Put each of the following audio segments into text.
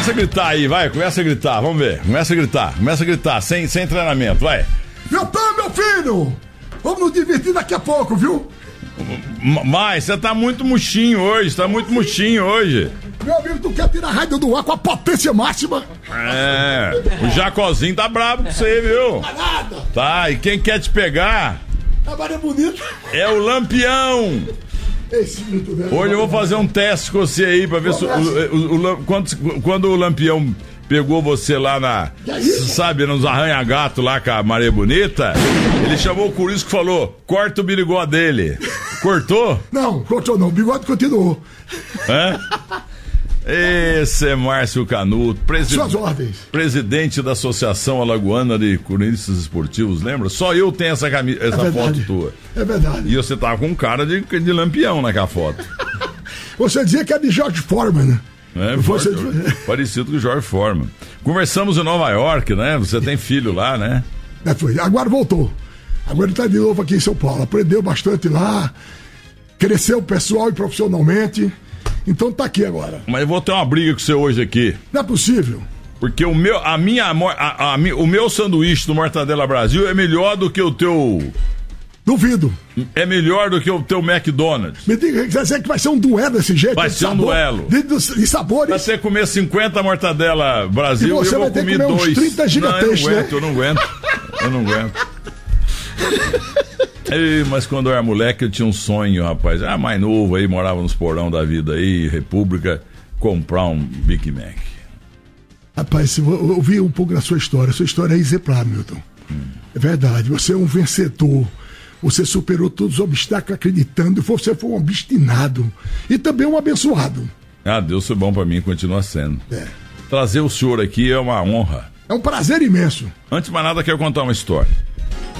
Começa a gritar aí, vai, começa a gritar, vamos ver. Começa a gritar, começa a gritar, sem, sem treinamento, vai. Meu pai, meu filho! Vamos nos divertir daqui a pouco, viu? Mas você tá muito murchinho hoje, tá muito murchinho hoje. Meu amigo, tu quer tirar a do ar com a potência máxima? É, o Jacozinho tá brabo com você, viu? Tá nada. Tá, e quem quer te pegar? A Maria Bonita. É o Lampião. Hoje eu vou fazer um teste com você aí pra ver se o, o, o, quando, quando o Lampião pegou você lá na. Sabe, nos arranha-gato lá com a Maria Bonita. Ele chamou o Curisco e falou: corta o birigode dele. Cortou? Não, cortou não. O bigode continuou. É? Esse é Márcio Canuto, presi Suas ordens. presidente da Associação Alagoana de Cronistas Esportivos, lembra? Só eu tenho essa, camisa, essa é foto tua. É verdade. E você tava com cara de, de lampião naquela foto. você dizia que é de George Foreman, né? É, você... parecido com o George Foreman. Conversamos em Nova York, né? Você tem filho lá, né? É, foi. Agora voltou. Agora ele está de novo aqui em São Paulo. Aprendeu bastante lá, cresceu pessoal e profissionalmente. Então tá aqui agora. Mas eu vou ter uma briga com você hoje aqui. Não é possível. Porque o meu, a minha, a, a, o meu sanduíche do Mortadela Brasil é melhor do que o teu. Duvido. É melhor do que o teu McDonald's. Me diga, quer dizer que vai ser um duelo desse jeito? Vai de ser um sabor, duelo. De, de, de sabores. Vai você comer 50 Mortadela Brasil E você eu vai vou ter comer comer uns dois. 30 não, gigantescos, eu não né? aguento, eu não aguento. Eu não aguento. Ei, mas quando eu era moleque eu tinha um sonho, rapaz. Ah, mais novo aí, morava nos porão da vida aí, República, comprar um Big Mac. Rapaz, eu ouvi um pouco da sua história. Sua história é exemplar, Milton. É verdade. Você é um vencedor. Você superou todos os obstáculos acreditando. Você foi um obstinado. E também um abençoado. Ah, Deus foi bom pra mim e continua sendo. É. Trazer o senhor aqui é uma honra. É um prazer imenso. Antes de mais nada, quero contar uma história.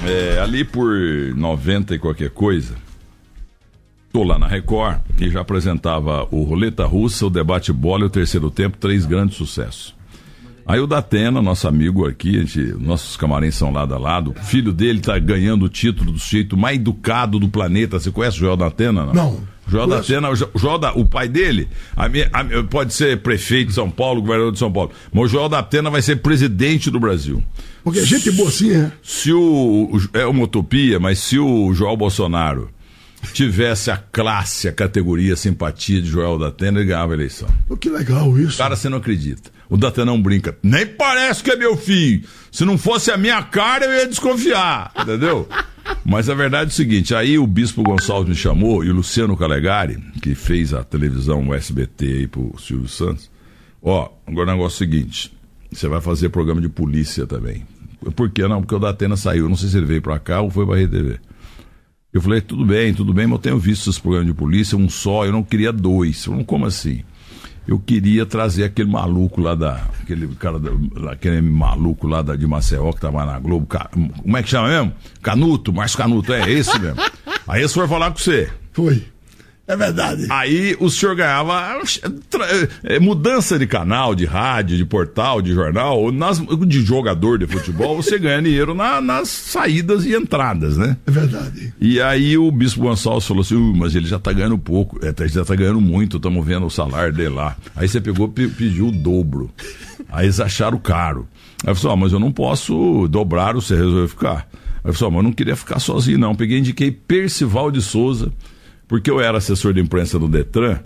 É, ali por 90 e qualquer coisa, tô lá na Record e já apresentava o Roleta Russa, o Debate Bola e o Terceiro Tempo, três grandes sucessos. Aí o Datena, nosso amigo aqui, gente, nossos camarins são lado a lado, o filho dele tá ganhando o título do sujeito mais educado do planeta. Você conhece o Joel Datena? Não. Não. Joel Conheço. Datena, o Jo- Joel da, o pai dele, a minha- a- pode ser prefeito de São Paulo, governador de São Paulo, mas o Joel Datena vai ser presidente do Brasil. Porque gente boa assim, é. Se o, é uma utopia, mas se o Joel Bolsonaro tivesse a classe, a categoria, a simpatia de Joel Datena, ele ganhava a eleição. Que legal isso. Cara, você não acredita. O Datenão brinca. Nem parece que é meu filho. Se não fosse a minha cara, eu ia desconfiar. Entendeu? Mas a verdade é o seguinte: aí o Bispo Gonçalves me chamou e o Luciano Calegari, que fez a televisão, o SBT aí pro Silvio Santos. Ó, agora o negócio é o seguinte: você vai fazer programa de polícia também. Por que não? Porque o Datena saiu. Não sei se ele veio pra cá ou foi pra Rede TV. Eu falei, tudo bem, tudo bem, mas eu tenho visto esses programas de polícia, um só, eu não queria dois. Eu falei, como assim? Eu queria trazer aquele maluco lá da. Aquele cara, da, aquele maluco lá da, de Maceió que tava na Globo. Como é que chama mesmo? Canuto, Márcio Canuto, é esse mesmo. Aí esse foi falar com você. Foi. É verdade. Aí o senhor ganhava eh, mudança de canal, de rádio, de portal, de jornal, nas- de jogador de futebol, você ganha dinheiro na- nas saídas e entradas, né? É verdade. E aí o Bispo Gonçalves falou assim, "Uh, mas ele já tá ganhando pouco, é, tá- já tá ganhando muito, estamos vendo o salário dele lá. Aí você pegou e pe- pediu o dobro. Aí eles acharam caro. Aí eu falei, ó, mas eu não posso dobrar o você resolveu ficar. Aí eu falei, ó, mas eu não queria ficar sozinho não. Peguei e indiquei Percival de Souza, porque eu era assessor de imprensa do Detran,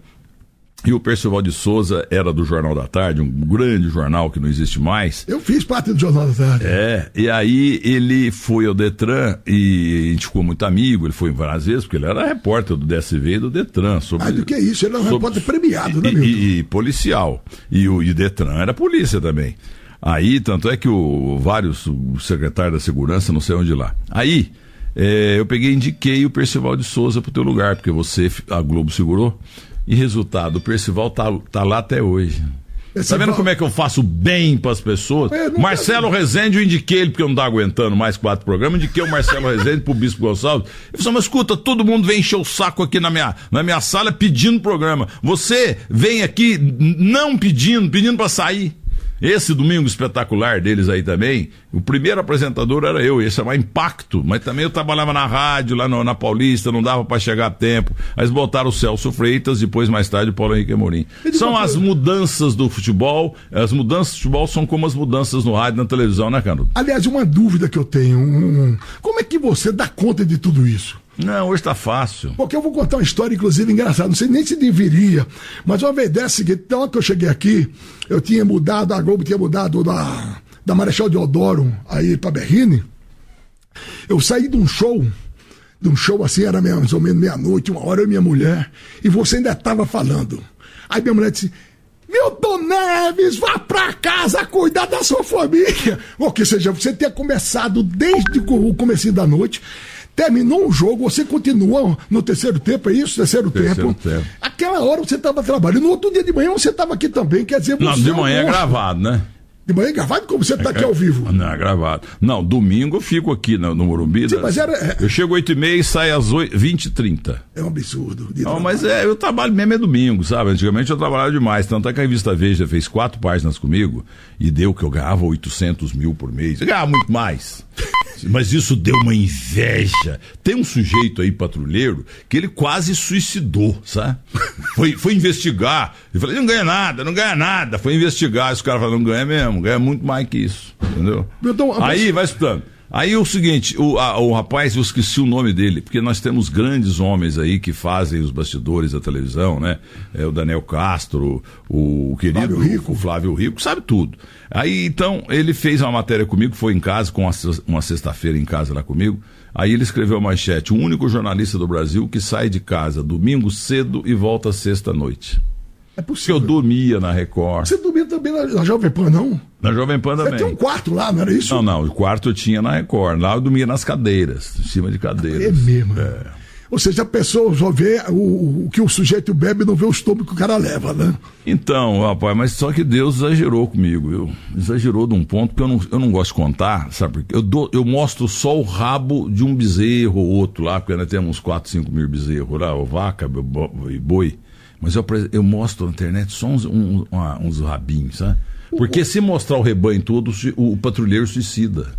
e o Percival de Souza era do Jornal da Tarde, um grande jornal que não existe mais. Eu fiz parte do Jornal da Tarde. É, e aí ele foi ao Detran e a gente ficou muito amigo, ele foi várias vezes, porque ele era repórter do DSV e do Detran. Sobre, Mais do que isso, ele é um sobre- repórter premiado, né, Milton? e, e policial. E o e Detran era polícia também. Aí, tanto é que o, vários, o secretário da segurança, não sei onde lá. Aí, é, eu peguei e indiquei o Percival de Souza pro teu lugar, porque você, a Globo segurou. E resultado, o Percival tá, tá lá até hoje. Esse Tá vendo como é que eu faço bem pras pessoas? É, Marcelo Rezende, eu indiquei ele porque eu não tava aguentando mais quatro programas, indiquei o Marcelo Rezende pro Bispo Gonçalves. Ele falou, mas escuta, todo mundo vem encher o saco aqui na minha, na minha sala pedindo programa. Você vem aqui não pedindo, pedindo pra sair. Esse domingo espetacular deles aí também, o primeiro apresentador era eu, ia chamar Impacto, mas também eu trabalhava na rádio, lá no, na Paulista, não dava para chegar a tempo. Mas botaram o Celso Freitas, depois mais tarde o Paulo Henrique Amorim. São as mudanças do futebol, as mudanças do futebol são como as mudanças no rádio e na televisão, né, Canudo? Aliás, uma dúvida que eu tenho, um, como é que você dá conta de tudo isso? Não, hoje tá fácil. Porque eu vou contar uma história, inclusive, engraçada. Não sei nem se deveria. Mas uma vez dessa seguinte, então que eu cheguei aqui, eu tinha mudado, a Globo tinha mudado da, da Marechal Deodoro aí pra Berrine. Eu saí de um show, de um show assim, era mais ou menos meia-noite, uma hora, eu e minha mulher, e você ainda estava falando. Aí minha mulher disse. Milton Neves, vá pra casa cuidar da sua família. Ou que seja, você tinha começado desde o começo da noite Terminou um jogo, você continua no terceiro tempo, é isso? Terceiro, terceiro tempo. tempo. Aquela hora você estava trabalhando. No outro dia de manhã você estava aqui também. Quer dizer, Não, de manhã é gravado, né? De manhã é gravado como você está aqui ao vivo? Não, é gravado. Não, domingo eu fico aqui no, no Morumbi. Sim, mas era, é... Eu chego 8 e e saio às 8, 20 e 30. É um absurdo. Não, mas é, eu trabalho mesmo é domingo, sabe? Antigamente eu trabalhava demais. Tanto é que a revista Veja fez quatro páginas comigo e deu que eu ganhava 800 mil por mês. Eu ganhava muito mais. Mas isso deu uma inveja. Tem um sujeito aí, patrulheiro, que ele quase suicidou, sabe? Foi, foi investigar. Ele falou, não ganha nada, não ganha nada. Foi investigar. Esse cara falou, não ganha mesmo, ganha muito mais que isso. Entendeu? Então, aí, vai escutando. Aí o seguinte, o, a, o rapaz, eu esqueci o nome dele, porque nós temos grandes homens aí que fazem os bastidores da televisão, né? É o Daniel Castro, o, o querido Flávio Rico. o Flávio Rico, sabe tudo. Aí então ele fez uma matéria comigo, foi em casa, com uma, uma sexta-feira em casa lá comigo. Aí ele escreveu a manchete: o único jornalista do Brasil que sai de casa domingo cedo e volta sexta-noite. É possível. Porque eu dormia na Record. Você dormia também na, na Jovem Pan, não? Na Jovem Pan também. Você tem um quarto lá, não era isso? Não, não. O quarto eu tinha na Record. Lá eu dormia nas cadeiras, em cima de cadeiras. É mesmo. É. Ou seja, a pessoa só vê o, o, que o sujeito bebe não vê o estômago que o cara leva, né? Então, rapaz, mas só que Deus exagerou comigo, viu? Exagerou de um ponto que eu não, eu não gosto de contar, sabe? Porque eu, dou, eu mostro só o rabo de um bezerro ou outro lá, porque nós temos uns 4, 5 mil bezerros lá, o vaca e boi. Mas eu, eu mostro na internet só uns, um, uns rabinhos, sabe? Porque se mostrar o rebanho todo, o patrulheiro suicida.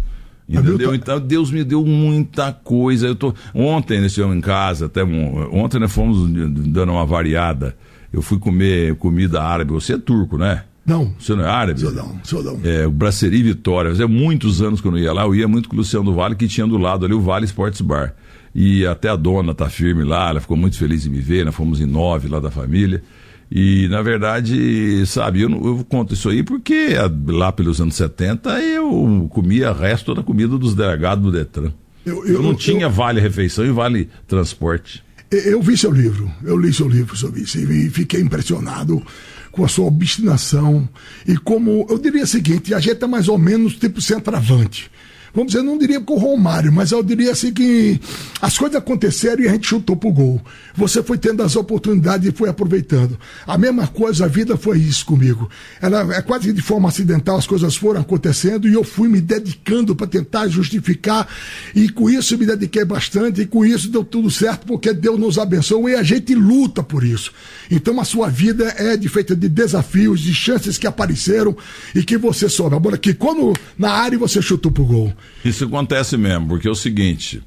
Entendeu? Então Deus me deu muita coisa. Eu tô ontem nesse em casa, até ontem nós fomos dando uma variada. Eu fui comer comida árabe. Você é turco, né? Não. Você não é árabe? Sou não, sou não. É, o Brasserie Vitória. Fazia muitos anos que eu não ia lá. Eu ia muito com o Luciano do Vale, que tinha do lado ali o Vale Sports Bar. E até a dona tá firme lá, ela ficou muito feliz em me ver. Nós fomos em nove lá da família. E, na verdade, sabe, eu, eu, conto isso aí porque lá pelos anos 70 eu comia o resto da comida dos delegados do Detran. Eu, eu, eu não tinha vale refeição e vale transporte. Eu vi seu livro, eu li seu livro sobre isso e fiquei impressionado com a sua obstinação e como, eu diria o seguinte, a gente é mais ou menos tipo centroavante vamos dizer, não diria com o Romário, mas eu diria assim que as coisas aconteceram e a gente chutou pro gol. Você foi tendo as oportunidades e foi aproveitando. A mesma coisa, a vida foi isso comigo. Ela é quase de forma acidental, as coisas foram acontecendo e eu fui me dedicando para tentar justificar e com isso me dediquei bastante e com isso deu tudo certo porque Deus nos abençoou e a gente luta por isso. Então a sua vida é de, feita de desafios, de chances que apareceram e que você soube. Agora que quando na área você chutou pro gol. Isso acontece mesmo, porque é o seguinte.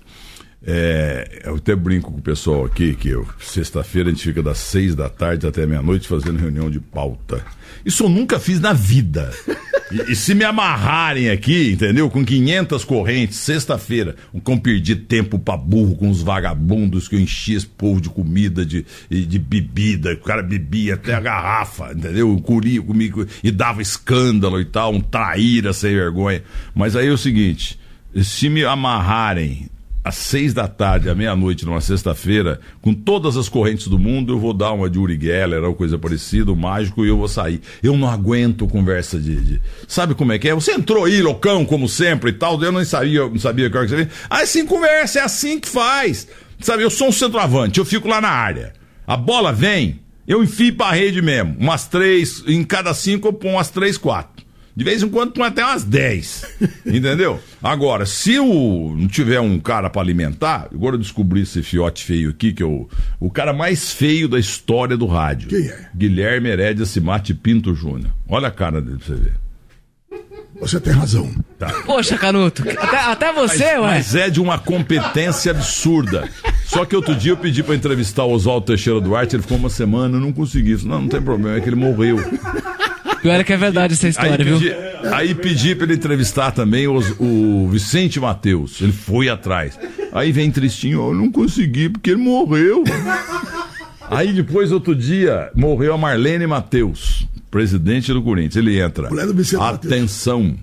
É, eu até brinco com o pessoal aqui que sexta-feira a gente fica das seis da tarde até meia-noite fazendo reunião de pauta. Isso eu nunca fiz na vida. E, e, se me amarrarem aqui, entendeu? Com 500 correntes, sexta-feira, como perdi tempo pra burro com os vagabundos que eu enchi esse povo de comida, de, de bebida, o cara bebia até a garrafa, entendeu? Curia comigo e dava escândalo e tal, um traíra sem vergonha. Mas aí é o seguinte, se me amarrarem às seis da tarde, à meia-noite, numa sexta-feira, com todas as correntes do mundo, eu vou dar uma de Uri Geller ou coisa parecida, mágico, e eu vou sair. Eu não aguento conversa de, de, Sabe como é que é? Você entrou aí, loucão, como sempre e tal, eu não sabia, não sabia que hora que você Aí sim, conversa, é assim que faz. Sabe, eu sou um centroavante, eu fico lá na área. A bola vem, eu enfio pra rede mesmo. Umas três, em cada cinco eu ponho umas três, quatro. De vez em quando põe até umas 10. entendeu? Agora, se o, não tiver um cara para alimentar, agora eu descobri esse fiote feio aqui, que é o, o cara mais feio da história do rádio. Quem é? Guilherme Herédia Simate Pinto Júnior. Olha a cara dele pra você ver. Você tem razão. Tá. Poxa, Canuto, até, até você, mas, ué. Mas é de uma competência absurda. Só que outro dia eu pedi para entrevistar o Oswaldo Teixeira Duarte, ele ficou uma semana, eu não consegui. Não, não tem problema, é que ele morreu. Pior é que é verdade essa história, aí viu? Pedi, aí pedi para ele entrevistar também os, o Vicente Mateus. Ele foi atrás. Aí vem tristinho, eu não consegui porque ele morreu. Aí depois, outro dia, morreu a Marlene Mateus, presidente do Corinthians. Ele entra. Atenção.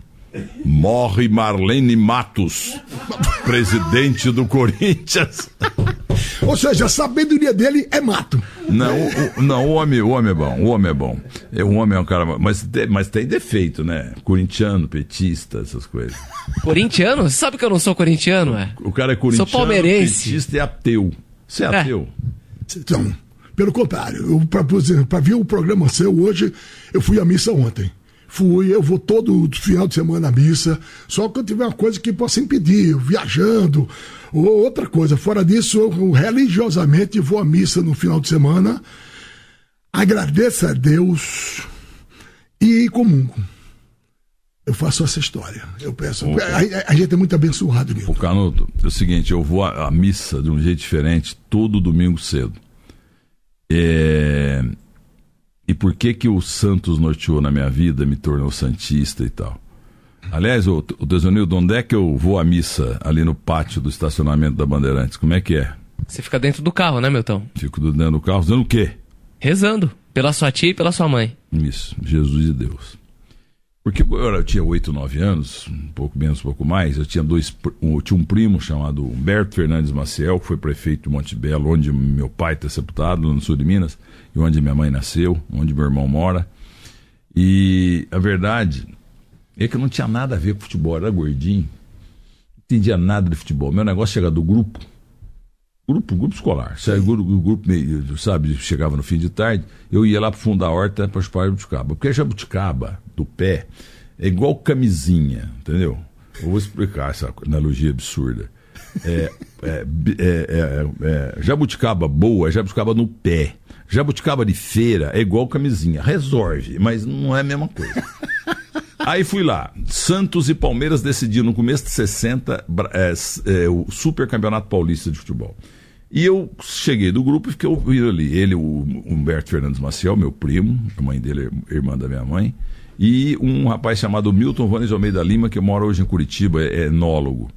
Morre Marlene Matos, presidente do Corinthians. Ou seja, a sabedoria dele é mato. Não, o, não, o homem, o homem é bom, o homem é bom. É, o homem é um cara, mas, mas tem defeito, né? Corintiano, petista, essas coisas. Corintiano? Você sabe que eu não sou corintiano, é? O cara é corintiano, sou palmeirense. petista e ateu. Você é, é. ateu? Então, pelo contrário, para ver o programa seu hoje, eu fui à missa ontem. Fui, eu vou todo final de semana à missa, só que eu tiver uma coisa que possa impedir, viajando, ou outra coisa. Fora disso, eu religiosamente vou à missa no final de semana, agradeço a Deus e comungo. Eu faço essa história. Eu peço. O, a, a, gente é muito abençoado, Nilton. O Canuto, é o seguinte, eu vou à, à missa de um jeito diferente todo domingo cedo. É... E por que que o Santos norteou na minha vida, me tornou santista e tal? Aliás, o, o Desanildo, onde é que eu vou à missa ali no pátio do estacionamento da Bandeirantes? Como é que é? Você fica dentro do carro, né, Milton? Fico dentro do carro, fazendo o quê? Rezando. Pela sua tia e pela sua mãe. Isso, Jesus e Deus. Porque eu, eu tinha 8, 9 anos, um pouco menos, um pouco mais. Eu tinha dois, eu tinha um primo chamado Humberto Fernandes Maciel, que foi prefeito de Monte Belo, onde meu pai está sepultado, no sul de Minas, e onde minha mãe nasceu, onde meu irmão mora. E a verdade é que eu não tinha nada a ver com futebol, era gordinho, não entendia nada de futebol. Meu negócio chegava do grupo, grupo, grupo escolar. Sabe, grupo, grupo meio, sabe, chegava no fim de tarde, eu ia lá pro fundo da horta para chupar jabuticaba. Porque a jabuticaba do pé é igual camisinha, entendeu? Eu vou explicar essa analogia absurda. É, é, é, é, jabuticaba boa é jabuticaba no pé. Jabuticaba de feira é igual camisinha. Resolve, mas não é a mesma coisa. Aí fui lá. Santos e Palmeiras decidiram no começo de 60 o Super Campeonato Paulista de Futebol. E eu cheguei do grupo e fiquei ouvindo ali. Ele, o Humberto Fernandes Maciel, meu primo, a mãe dele, irmã da minha mãe e um rapaz chamado Milton Vanes Almeida Lima, que mora hoje em Curitiba, é enólogo.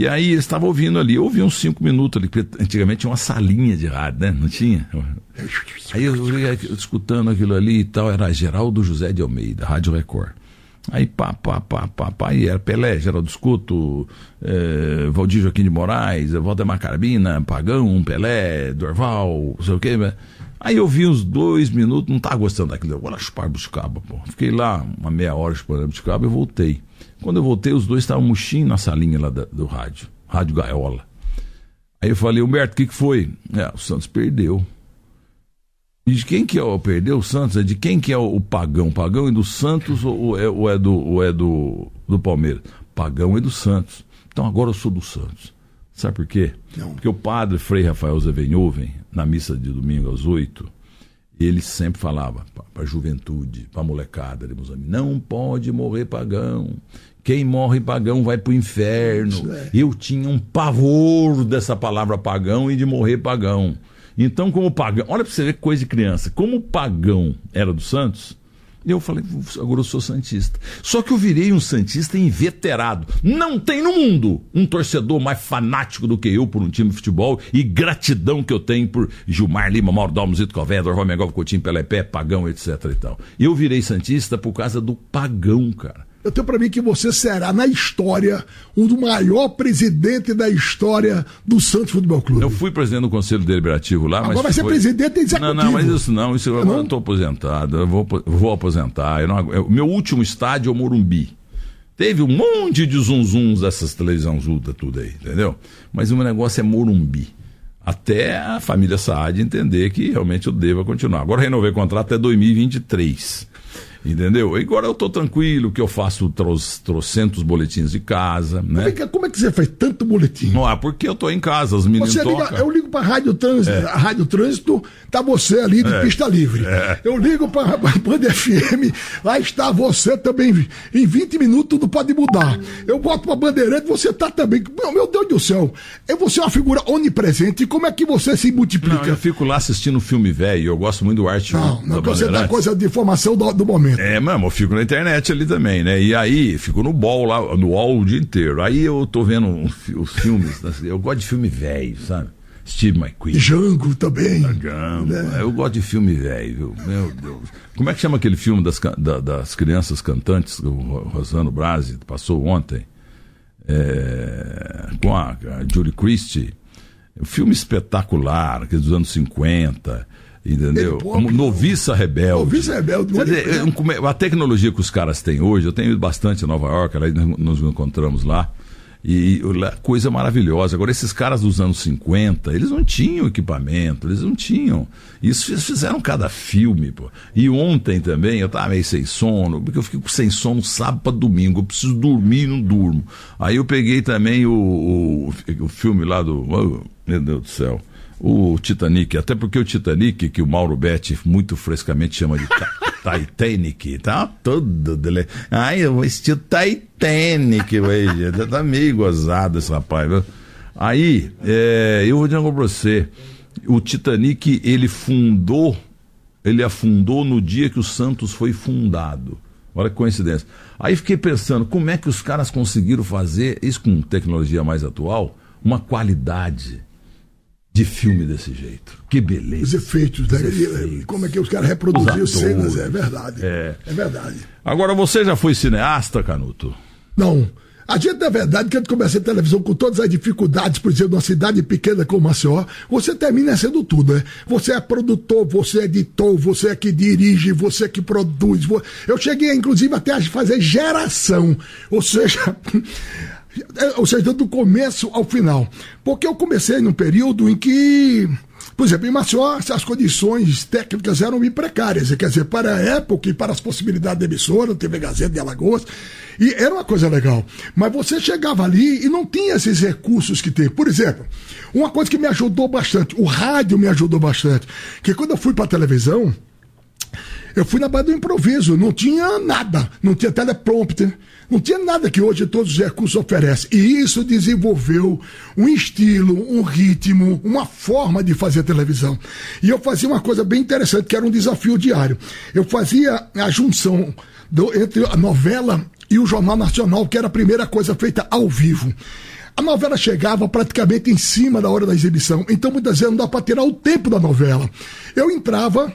E aí eles estavam ouvindo ali, eu ouvi uns cinco minutos ali, porque antigamente tinha uma salinha de rádio, né? Não tinha? Aí eu, eu, escutando aquilo ali e tal, era Geraldo José de Almeida, Rádio Record. Aí pá, pá, pá, pá, pá, e era Pelé, Geraldo Escuto, eh, Valdir Joaquim de Moraes, Valdemar Carabina, Pagão, Pelé, Dorval, não sei o quê, né? Aí eu vi uns dois minutos, não tava gostando daquilo. Lá chupar buscaba, pô. Fiquei lá uma meia hora chupando buscaba e voltei. Quando eu voltei, os dois estavam murchinhos na salinha lá do, do rádio, Rádio Gaiola. Aí eu falei, Humberto, o que, que foi? É, o Santos perdeu. E de quem que é o perdeu o Santos? É de quem que é o, o pagão? Pagão é do Santos ou é, ou é, do, ou é do, do Palmeiras? Pagão é do Santos. Então agora eu sou do Santos. Sabe por quê? Não. Porque o padre Frei Rafael Zevenhoven, na missa de domingo às oito, ele sempre falava para a juventude, para a molecada Moçambique, não pode morrer pagão. Quem morre pagão vai para o inferno. É. Eu tinha um pavor dessa palavra pagão e de morrer pagão. Então, como pagão, olha para você ver coisa de criança. Como o pagão era do Santos, eu falei, agora eu sou Santista. Só que eu virei um Santista inveterado. Não tem no mundo um torcedor mais fanático do que eu por um time de futebol e gratidão que eu tenho por Gilmar Lima, Mauro Dalmo, Zito Cové, Dorval Coutinho, Pelepé, Pagão, etc e tal. Eu virei Santista por causa do Pagão, cara. Eu tenho para mim que você será, na história, um do maior presidente da história do Santos Futebol Clube. Eu fui presidente do Conselho Deliberativo lá, Agora mas. vai ser foi... presidente executivo. Não, não, mas isso não, isso eu não estou aposentado, eu vou, vou aposentar. Eu não, eu, meu último estádio é o Morumbi. Teve um monte de zunzuns dessas televisãozudas, tudo aí, entendeu? Mas o meu negócio é Morumbi. Até a família Saad entender que realmente eu devo continuar. Agora renovei o contrato até 2023. Entendeu? Agora eu tô tranquilo, que eu faço tro trocentos boletins de casa, né? Vem cá, Como é que você faz tanto boletim? Não, é porque eu tô em casa, os meninos Você liga, tocam. eu ligo para Rádio Trânsito, a Rádio Trânsito, tá você ali de É. pista livre. Eu ligo para Band FM, lá está você também. Em 20 minutos tudo pode mudar. Eu boto para Bandeirante, você tá também. Meu, meu Deus do céu, é você uma figura onipresente. Como é que você se Não, multiplica? eu fico lá assistindo filme velho, eu gosto muito do arte Não, não, você dá coisa de informação do, do momento. É, mano, eu fico na internet ali também, né? E aí, fico no ball lá, no wall o dia inteiro. Aí eu tô vendo os filmes, né? eu gosto de filme velho, sabe? Steve McQueen. Jango também. Gamba. Eu gosto de filme velho, viu? Meu Deus. Como é que chama aquele filme das, da- das crianças cantantes que o Ro- Rosano Brasi passou ontem? É, com a, a Julie Christie. Um filme espetacular, aquele dos anos 50. Entendeu? Ele próprio- Noviça Rebelde. Noviça Rebelde, dizer, a tecnologia que os caras têm hoje, eu tenho ido bastante em Nova York, aí nos encontramos lá. E coisa maravilhosa. Agora, esses caras dos anos 50, eles não tinham equipamento, eles não tinham. Isso eles fizeram cada filme, pô. E ontem também, eu tava meio sem sono, porque eu fico sem sono sábado pra domingo. Eu preciso dormir e não durmo. Aí eu peguei também o, o, o filme lá do. oh, meu Deus do céu. O Titanic, até porque o Titanic, que o Mauro Betti muito frescamente chama de Ti- Titanic, tá todo dele. Ai, eu vou assistir o Titanic, velho. Tá meio gozado esse rapaz, viu? Aí, é, eu vou dizer coisa pra você. O Titanic, ele fundou, ele afundou no dia que o Santos foi fundado. Olha que coincidência. Aí fiquei pensando, como é que os caras conseguiram fazer, isso com tecnologia mais atual, uma qualidade de filme desse jeito. Que Os beleza. efeitos, né? Os efeitos. Como é que os caras reproduziam Os cenas, é verdade. É. é verdade. Agora, você já foi cineasta, Canuto? Não. A gente, na verdade, quando começa a televisão com todas as dificuldades, por exemplo, numa cidade pequena como Maceió, você termina sendo tudo, né? Você é produtor, você é editor, você é que dirige, você é que produz. Eu cheguei, inclusive, até a fazer geração. Ou seja. é, Ou seja, do começo ao final. Porque eu comecei num período em que. Por exemplo, em Maceió, as condições técnicas eram precárias, quer dizer, para a época e para as possibilidades da emissora, TV Gazeta de Alagoas, e era uma coisa legal. Mas você chegava ali e não tinha esses recursos que tem. Por exemplo, uma coisa que me ajudou bastante, o rádio me ajudou bastante, que quando eu fui para a televisão, eu fui na base do improviso, não tinha nada, não tinha teleprompter, não tinha nada que hoje todos os recursos oferecem. E isso desenvolveu um estilo, um ritmo, uma forma de fazer televisão. E eu fazia uma coisa bem interessante, que era um desafio diário. Eu fazia a junção do- entre a novela e o Jornal Nacional, que era a primeira coisa feita ao vivo. A novela chegava praticamente em cima da hora da exibição, então muitas vezes não dá para tirar o tempo da novela. Eu entrava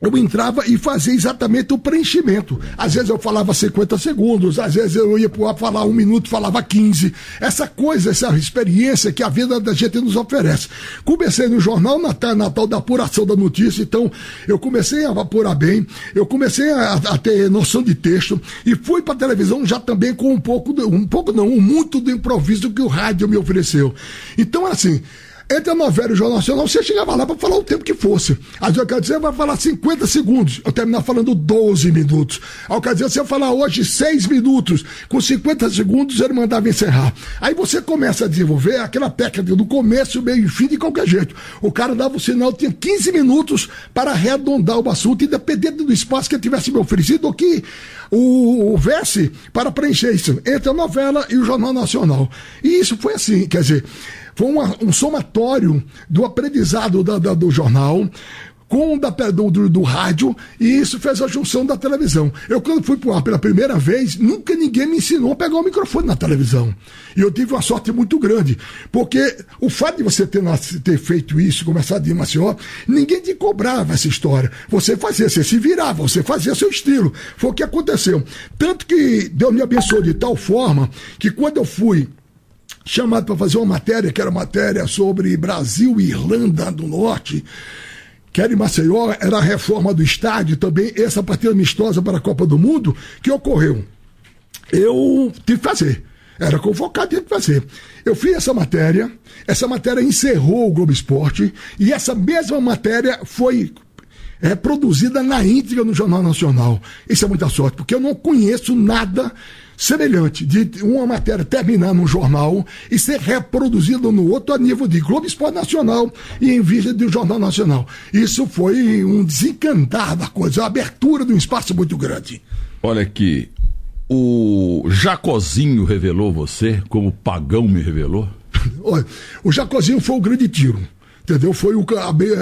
eu entrava e fazia exatamente o preenchimento. Às vezes eu falava 50 segundos, às vezes eu ia ar falar um minuto, falava 15. Essa coisa, essa experiência que a vida da gente nos oferece. Comecei no jornal Natal, Natal da apuração da notícia, então eu comecei a apurar bem, eu comecei a, a ter noção de texto e fui para televisão já também com um pouco, um pouco não, um muito do improviso que o rádio me ofereceu. Então, assim, entre a novela e o Jornal Nacional, você chegava lá para falar o tempo que fosse. Às vezes eu quero dizer, vai falar 50 segundos, eu terminar falando 12 minutos. Ao quer dizer, eu falar hoje 6 minutos, com 50 segundos ele mandava encerrar. Aí você começa a desenvolver aquela técnica do começo, meio e fim de qualquer jeito. O cara dava o sinal, tinha 15 minutos para arredondar o assunto, independente do espaço que ele tivesse me oferecido, ou que houvesse para preencher isso, entre a novela e o Jornal Nacional. E isso foi assim, quer dizer, foi uma- um somatório do aprendizado da- da- do jornal com o da, do, do, do rádio e isso fez a junção da televisão. Eu, quando fui pro ar pela primeira vez, nunca ninguém me ensinou a pegar o microfone na televisão. E eu tive uma sorte muito grande, porque o fato de você ter, ter feito isso, começado em Maceió, ninguém te cobrava essa história. Você fazia, você se virava, você fazia seu estilo. Foi o que aconteceu. Tanto que Deus me abençoou de tal forma que quando eu fui chamado para fazer uma matéria, que era matéria sobre Brasil e Irlanda do Norte, que era em Maceió, era a reforma do estádio, também essa partida amistosa para a Copa do Mundo, que ocorreu. Eu tive que fazer. Era convocado, tive que fazer. Eu fiz essa matéria, essa matéria encerrou o Globo Esporte, e essa mesma matéria foi é produzida na íntegra no Jornal Nacional. Isso é muita sorte, porque eu não conheço nada semelhante de uma matéria terminar num jornal e ser reproduzida no outro a nível de Globo Esporte Nacional e em vista do Jornal Nacional. Isso foi um desencantar da coisa, a abertura de um espaço muito grande. Olha aqui, o Jacozinho revelou você, como o Pagão me revelou? Olha, o Jacozinho foi o grande tiro. Entendeu? Foi o,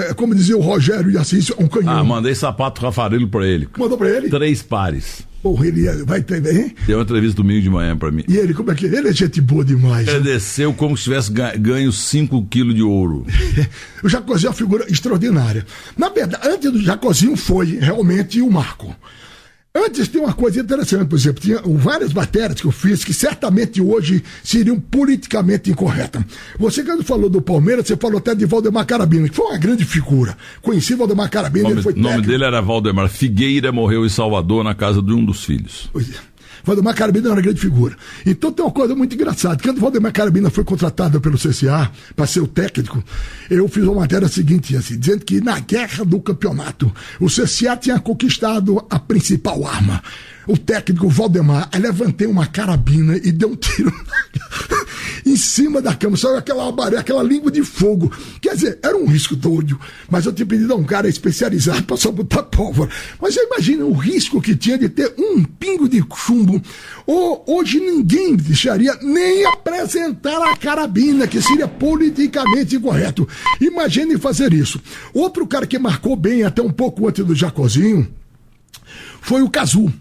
é, como dizia o Rogério de Assis, um canhão. Ah, mandei sapato Rafarelo pra ele. Mandou pra ele? Três pares. Porra, ele vai ter, hein? Deu uma entrevista domingo de manhã pra mim. E ele, como é que Ele é gente boa demais. Ele né? desceu como se tivesse ganho 5 quilos de ouro. o Jacozinho é uma figura extraordinária. Na verdade, antes do Jacozinho foi realmente o Marco. Antes tem uma coisa interessante, por exemplo, tinha várias matérias que eu fiz que certamente hoje seriam politicamente incorretas. Você, quando falou do Palmeiras, você falou até de Valdemar Carabina, que foi uma grande figura. Conheci Valdemar Carabina, nome, ele foi O nome dele era Valdemar Figueira, morreu em Salvador na casa de um dos filhos. Pois é. Valdemar Carabina era uma grande figura. Então tem uma coisa muito engraçada. Quando Valdemar Carabina foi contratado pelo CCA para ser o técnico, eu fiz uma matéria seguinte, assim, dizendo que na guerra do campeonato, o CCA tinha conquistado a principal arma. O técnico Valdemar, levantei uma carabina e deu um tiro em cima da cama, saiu aquela, aquela língua de fogo. Quer dizer, era um risco todo, mas eu tinha pedido a um cara especializado para só botar pólvora. Mas você imagina o risco que tinha de ter um pingo de chumbo. Ou, hoje ninguém deixaria nem apresentar a carabina, que seria politicamente incorreto. Imagine fazer isso. Outro cara que marcou bem até um pouco antes do Jacozinho foi o Kazu.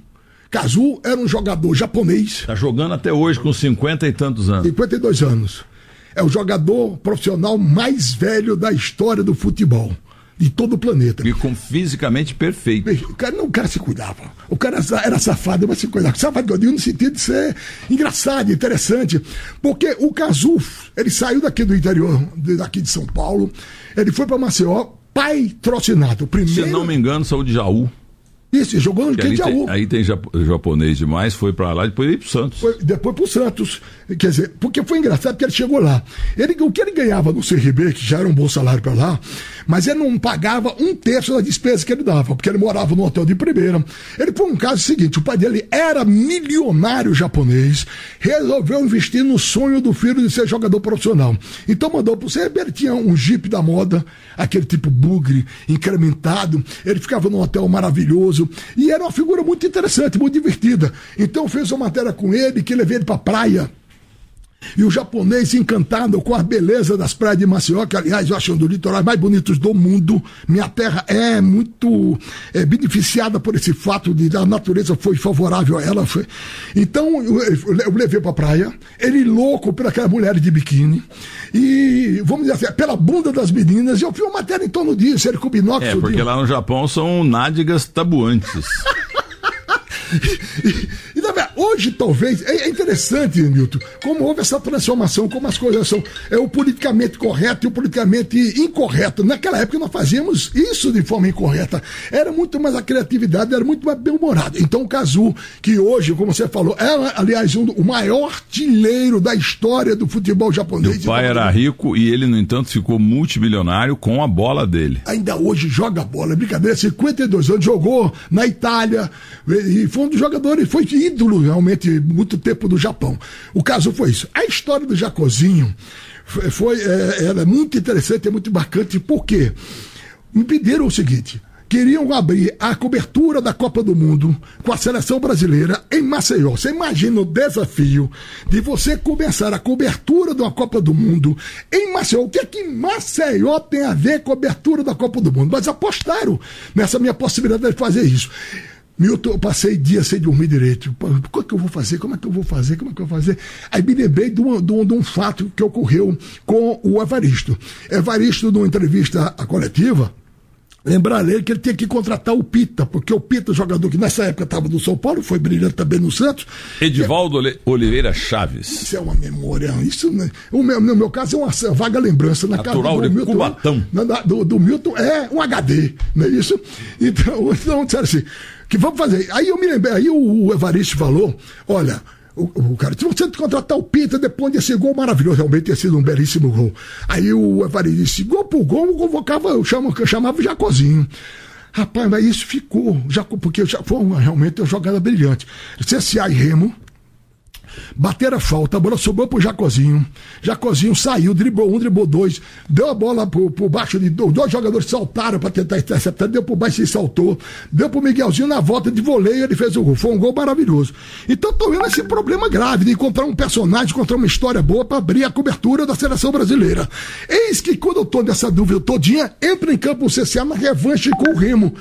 Kazu era um jogador japonês. Está jogando até hoje com 50 e tantos anos. 52 anos. É o jogador profissional mais velho da história do futebol. De todo o planeta. E com fisicamente perfeito. O cara, não, o cara se cuidava. O cara era safado, mas se cuidava. Safado no sentido de ser engraçado, interessante. Porque o Cazu, ele saiu daqui do interior, daqui de São Paulo. Ele foi para Maceió, pai trocinado. Primeiro... Se não me engano, saiu de Jaú. Isso, jogou no Quendiaú. Aí tem japonês demais, foi para lá, depois veio pro Santos. Foi, depois pro Santos. Quer dizer, porque foi engraçado que ele chegou lá. Ele, o que ele ganhava no CRB, que já era um bom salário para lá, mas ele não pagava um terço da despesa que ele dava, porque ele morava no hotel de primeira. Ele foi um caso seguinte: o pai dele era milionário japonês, resolveu investir no sonho do filho de ser jogador profissional. Então mandou pro CRB, ele tinha um Jeep da moda, aquele tipo bugre, incrementado. Ele ficava num hotel maravilhoso e era uma figura muito interessante, muito divertida. Então fez uma matéria com ele que levei ele pra praia e o japonês encantado com a beleza das praias de Maceió, que aliás eu acho um dos litorais mais bonitos do mundo. Minha terra é muito é, beneficiada por esse fato de a natureza foi favorável a ela. Foi. Então eu, eu levei para a praia, ele louco por aquelas mulheres de biquíni. E vamos dizer assim, pela bunda das meninas, eu fiz uma matéria em torno disso, ele com binóculo. É, porque lá no Japão são nádegas tabuantes. hoje, talvez, é, é interessante, Milton, como houve essa transformação, como as coisas são. É o politicamente correto e o politicamente incorreto. Naquela época nós fazíamos isso de forma incorreta. Era muito mais a criatividade, era muito mais bem-humorado. Então o Cazu, que hoje, como você falou, é, aliás, um, o maior artilheiro da história do futebol japonês. O pai era rico e ele, no entanto, ficou multimilionário com a bola dele. Ainda hoje joga bola, é brincadeira, 52 anos, jogou na Itália e foi um dos jogadores, foi ídolo realmente muito tempo do Japão. O caso foi isso. A história do Jacozinho foi, foi é, é muito interessante, é muito bacante, porque me pediram o seguinte: queriam abrir a cobertura da Copa do Mundo com a seleção brasileira em Maceió. Você imagina o desafio de você começar a cobertura de uma Copa do Mundo em Maceió. O que é que Maceió tem a ver com a cobertura da Copa do Mundo? Mas apostaram nessa minha possibilidade de fazer isso. Milton, eu passei dias sem dormir direito. O que eu vou fazer? Como é que eu vou fazer? Como é que eu vou fazer? Aí me lembrei de um, de um, de um fato que ocorreu com o Evaristo. Evaristo, numa entrevista coletiva, lembrar ele que ele tinha que contratar o Pita, porque o Pita, jogador que nessa época estava no São Paulo, foi brilhante também no Santos. Edivaldo e... Oliveira Chaves. Isso é uma memória. Isso, né? o meu, no meu caso, é uma vaga lembrança. Na Natural casa do, Milton, Cubatão. Na, do, do Milton é um HD, não é isso? Então, então disseram assim que vamos fazer. Aí eu me lembrei, aí o Evaristo falou: olha. O, o, cara, se você contratar o Pita depois desse gol maravilhoso, realmente ter sido um belíssimo gol. Aí o Evaristo disse: gol por gol, eu convocava, eu, chamo, eu chamava o Jacozinho. Rapaz, mas isso ficou, já, porque já foi uma, realmente uma jogada brilhante. CSA e Remo, bateram a falta, a bola sobrou pro Jacozinho. Jacozinho saiu, driblou um, driblou dois, deu a bola por, por baixo de dois, dois jogadores saltaram para tentar interceptar, deu por baixo e saltou, deu pro Miguelzinho na volta de voleio, ele fez o gol. Foi um gol maravilhoso. Então tô vendo esse problema grave de encontrar um personagem, encontrar uma história boa para abrir a cobertura da seleção brasileira. Eis que quando eu tô nessa dúvida todinha, entra em campo o CCA na revanche com o Remo.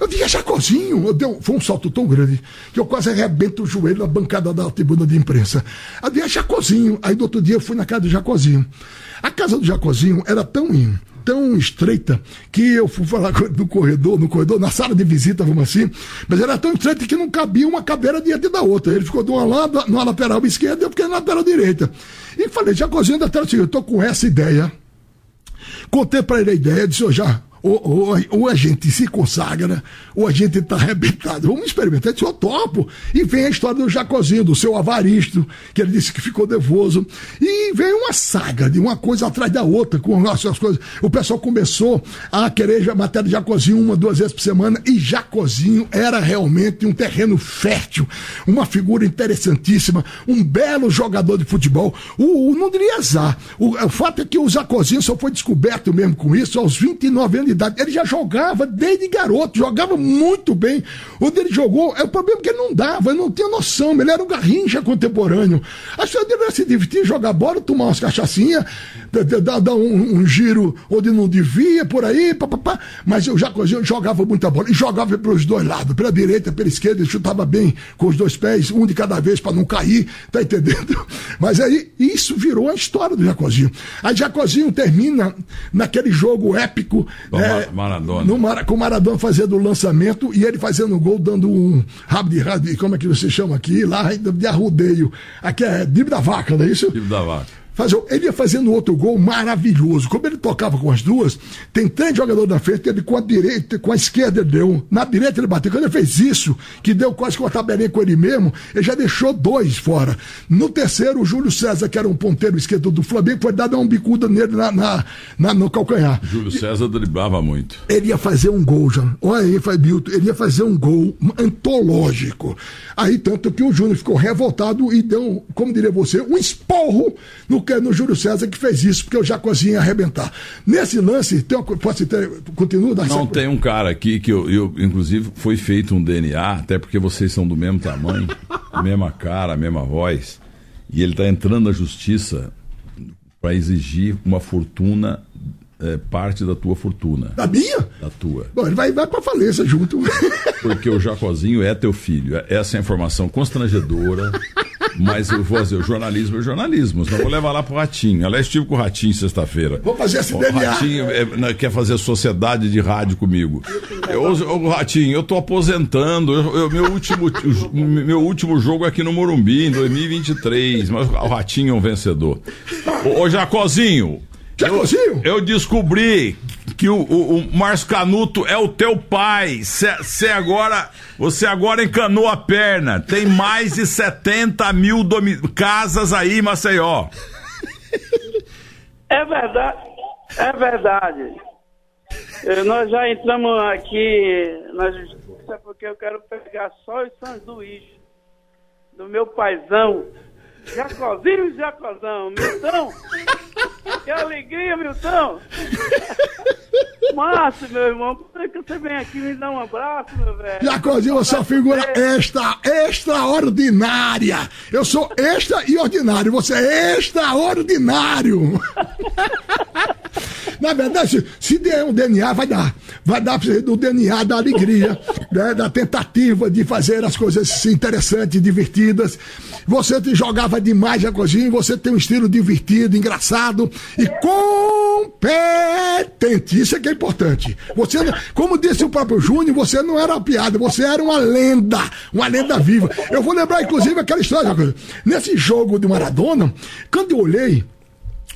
Eu disse, Jacozinho, eu dei, foi um salto tão grande que eu quase arrebento o joelho na bancada da tribuna de imprensa. Eu disse, Jacozinho. Aí do outro dia eu fui na casa do Jacozinho. A casa do Jacozinho era tão tão estreita que eu fui falar no corredor, no corredor, na sala de visita, vamos assim, mas era tão estreita que não cabia uma cadeira diante da outra. Ele ficou de uma lado, numa lateral esquerda eu fiquei na lateral direita. E falei, Jacozinho, da tela, eu estou com essa ideia. Contei para ele a ideia, disse, oh, já, ou, ou, ou, a gente se consagra, ou a gente está arrebentado. Vamos experimentar. Disse, eu topo. E vem a história do Jacozinho, do seu avaristo, que ele disse que ficou nervoso. E vem uma saga de uma coisa atrás da outra, com as coisas. O pessoal começou a querer matar de Jacozinho uma, duas vezes por semana, e Jacozinho era realmente um terreno fértil, uma figura interessantíssima, um belo jogador de futebol. O, o não diria azar. O, o fato é que o Jacozinho só foi descoberto mesmo com isso aos 29 anos Ele já jogava desde garoto, jogava muito bem. Onde ele jogou, é o problema que ele não dava, ele não tinha noção, ele era um garrincha contemporâneo. As pessoas deveriam se divertir, jogar bola, tomar umas cachaçinhas, dar, dar um, um, giro onde não devia, por aí, papapá. Mas o Jacozinho jogava muita bola, e jogava pelos dois lados, pela direita, pela esquerda, ele chutava bem com os dois pés, um de cada vez para não cair, tá entendendo? Mas aí, isso virou a história do Jacozinho. Aí Jacozinho termina naquele jogo épico é, Maradona. No Mar, com o Maradona fazendo o lançamento e ele fazendo o gol, dando um rabo de rabo, como é que você chama aqui? Lá de arrudeio. Aqui é drible da vaca, não é isso? Drible da vaca. Fazer, ele ia fazendo outro gol maravilhoso. Como ele tocava com as duas, tem três jogadores na frente, ele com a direita, com a esquerda ele deu. Na direita ele bateu. Quando ele fez isso, que deu quase com a tabelinha com ele mesmo, ele já deixou dois fora. No terceiro, o Júlio César, que era um ponteiro esquerdo do Flamengo, foi dado uma bicuda nele na, na, na no calcanhar. Júlio César driblava muito. Ele ia fazer um gol, já. Olha aí, Milton, ele ia fazer um gol antológico. Aí, tanto que o Júnior ficou revoltado e deu, como diria você, um esporro no, no Júlio César que fez isso, porque eu já ia arrebentar. Nesse lance, tem uma, pode ter, continua? Não, sequência. tem um cara aqui que eu, eu, inclusive, foi feito um DNA, até porque vocês são do mesmo tamanho, mesma cara, mesma voz, e ele está entrando na justiça para exigir uma fortuna é, parte da tua fortuna. Da minha? Da tua. Bom, ele vai, vai pra falência junto. Porque o Jacozinho é teu filho. Essa é a informação constrangedora. Mas eu vou dizer, o jornalismo é jornalismo. Não vou levar lá pro Ratinho. Aliás, estive com o Ratinho sexta-feira. Vou fazer esse O Ratinho é, quer fazer sociedade de rádio comigo. Eu, o Ratinho, eu tô aposentando. Eu, eu, meu, último, meu último jogo é aqui no Morumbi, em 2023. Mas o Ratinho é um vencedor. Ô, ô Jacozinho, eu, eu, descobri que o, o, o Márcio Canuto é o teu pai. Você agora, você agora encanou a perna. Tem mais de 70 mil casas aí, Maceió. É verdade. É verdade. Nós já entramos aqui na justiça porque eu quero pegar só os Luís do meu paizão Jacozinho e Jacozão. Milton! Que alegria, Milton! Márcio, meu irmão, por que você vem aqui me dar um abraço, meu velho? Jacozinho, você é uma figura extra, extraordinária. Eu sou extra e ordinário, você é extraordinário. Na verdade, se der um DNA, vai dar. Vai dar do DNA da alegria, né, da tentativa de fazer as coisas interessantes, divertidas. Você te jogava demais a cozinha, você tem um estilo divertido, engraçado e competente. Isso é que é importante. Você, como disse o próprio Júnior, você não era uma piada, você era uma lenda, uma lenda viva. Eu vou lembrar, inclusive, aquela história. Nesse jogo de Maradona, quando eu olhei,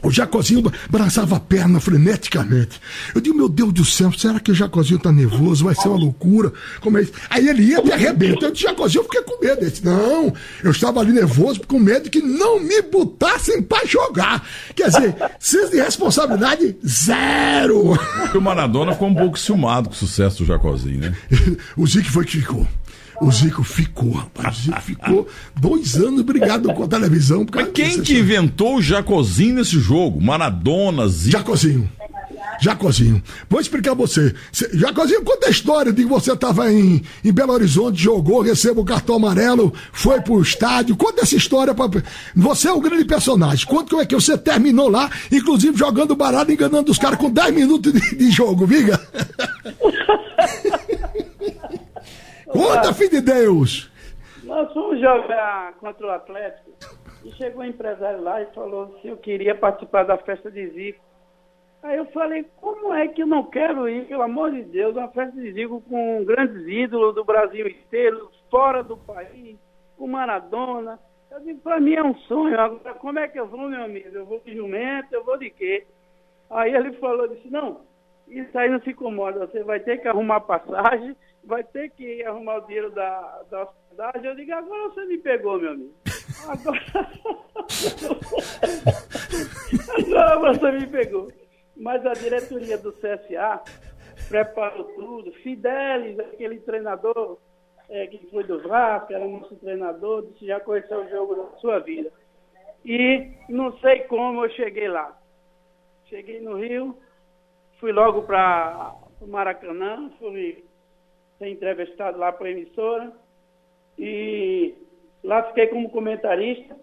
O Jacozinho balançava a perna freneticamente. Eu digo, meu Deus do céu, será que o Jacozinho tá nervoso? Vai ser uma loucura. Como é isso? Aí ele ia e arrebenta. Eu disse, Jacozinho, eu fiquei com medo. Ele disse, não, eu estava ali nervoso com medo que não me botassem pra jogar. Quer dizer, senso de responsabilidade, zero. O Maradona ficou um pouco ciumado com o sucesso do Jacozinho, né? o Zico foi que ficou. O Zico ficou, rapaz. O Zico ficou dois anos brigado com a televisão. por Mas quem que inventou o Jacozinho nesse jogo? Maradona, Zico. Jacozinho. Jacozinho. Vou explicar você. Cê- Jacozinho, conta a história de que você estava em, em Belo Horizonte, jogou, recebeu o cartão amarelo, foi pro estádio. Conta essa história. Pra... Você é o grande personagem. Conta como é que você terminou lá, inclusive jogando baralho, enganando os caras com 10 minutos de, de jogo, viga? Conta, filho de Deus. Nós fomos jogar contra o Atlético e chegou um empresário lá e falou se eu queria participar da festa de Zico. Aí eu falei, como é que eu não quero ir, pelo amor de Deus, uma festa de Zico com grandes ídolos do Brasil inteiro, fora do país, com Maradona. Eu digo, pra mim é um sonho. Agora, como é que eu vou, meu amigo? Eu vou de jumento, eu vou de quê? Aí ele falou, disse, não, isso aí não se incomoda, você vai ter que arrumar passagem, vai ter que arrumar o dinheiro da, da hospedagem. Eu digo, agora você me pegou, meu amigo. Agora, agora você me pegou. Mas a diretoria do CSA preparou tudo. Fidelis, aquele treinador eh, que foi do Vasco, era nosso treinador, disse, já conheceu o jogo da sua vida. E não sei como eu cheguei lá. Cheguei no Rio, fui logo para o Maracanã, fui ser entrevistado lá para a emissora e lá fiquei como comentarista.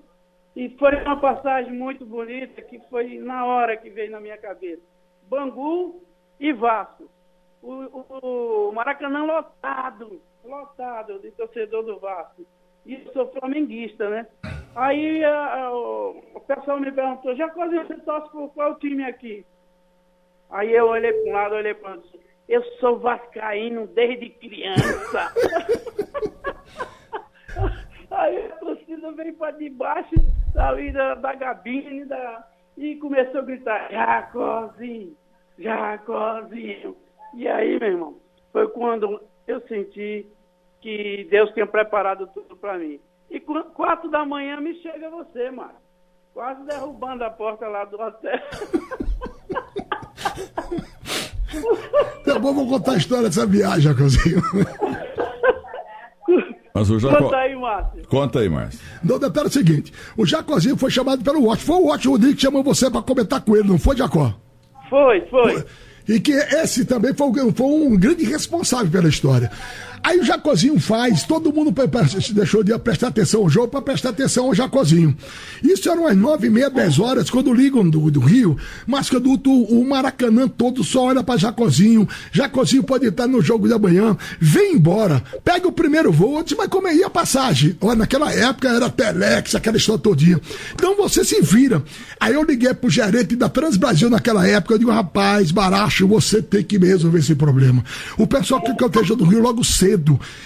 E foi uma passagem muito bonita que foi na hora que veio na minha cabeça. Bangu e Vasco. O, o- o Maracanã lotado, lotado de torcedor do Vasco. E eu sou flamenguista, né? Aí a- a- o, pessoal me perguntou, já quase você torce por qual time aqui? Aí eu olhei para um lado, olhei para o outro. Eu sou vascaíno desde criança. Aí a torcida veio para debaixo ali da, da gabine da, e começou a gritar, Jacozinho, Jacozinho. E aí, meu irmão, foi quando eu senti que Deus tinha preparado tudo para mim. E qu- quatro da manhã me chega você, mano. Quase derrubando a porta lá do hotel. Tá bom, vou contar a história dessa viagem, Jacozinho. Mas o Jaco... Conta aí, Márcio. Conta aí, Márcio. Não, detalhe é o seguinte: o Jacozinho foi chamado pelo Watch. Foi o Watch Rodrigues que chamou você para comentar com ele, não foi, Jacó? Foi, foi. E que esse também foi, foi um grande responsável pela história. Aí o Jacozinho faz, todo mundo deixou de prestar atenção ao jogo para prestar atenção ao Jacozinho. Isso eram as nove e meia, dez horas, quando ligam do, do Rio, mas quando o, o Maracanã todo só olha para Jacozinho. Jacozinho pode estar no jogo de amanhã, vem embora, pega o primeiro voo, eu disse, mas como é a passagem? Olha, naquela época era Telex, aquela história todinha. Então você se vira. Aí eu liguei pro gerente da Transbrasil naquela época, eu digo, rapaz, Baracho, você tem que resolver esse problema. O pessoal que cantejou do Rio logo cedo.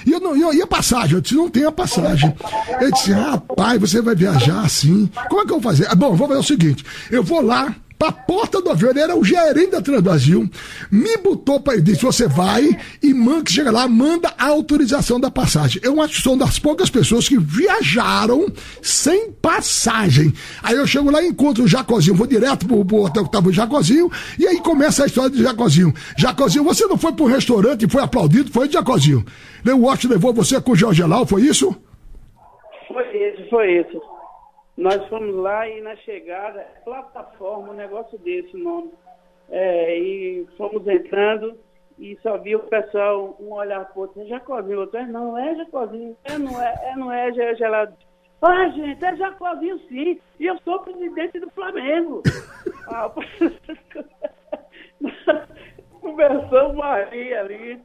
E eu não, eu- a passagem? Eu disse, não tem a passagem. Ele disse, rapaz, você vai viajar assim? Como é que eu vou fazer? Ah, bom, vou fazer o seguinte, eu vou lá, pra porta do avião, ele era o gerente da Transbrasil, me botou para ele disse: você vai e manda que chega lá, manda a autorização da passagem. Eu acho que sou das poucas pessoas que viajaram sem passagem. Aí eu chego lá e encontro o Jacozinho, vou direto pro, pro hotel que tava o Jacozinho, e aí começa a história do Jacozinho. Jacozinho, você não foi pro restaurante e foi aplaudido, foi Jacozinho? O Watch levou você com o Jorge Lau, foi isso? Foi isso, foi isso. Nós fomos lá e na chegada, plataforma, um negócio desse o nome. É, e fomos entrando e só viu o pessoal, um olhar pro outro, é Jacozinho, o outro, é não, é Jacozinho, é não é, é não é, é gelado. Ah, gente, é Jacozinho sim, e eu sou presidente do Flamengo. ah, Conversamos Maria ali,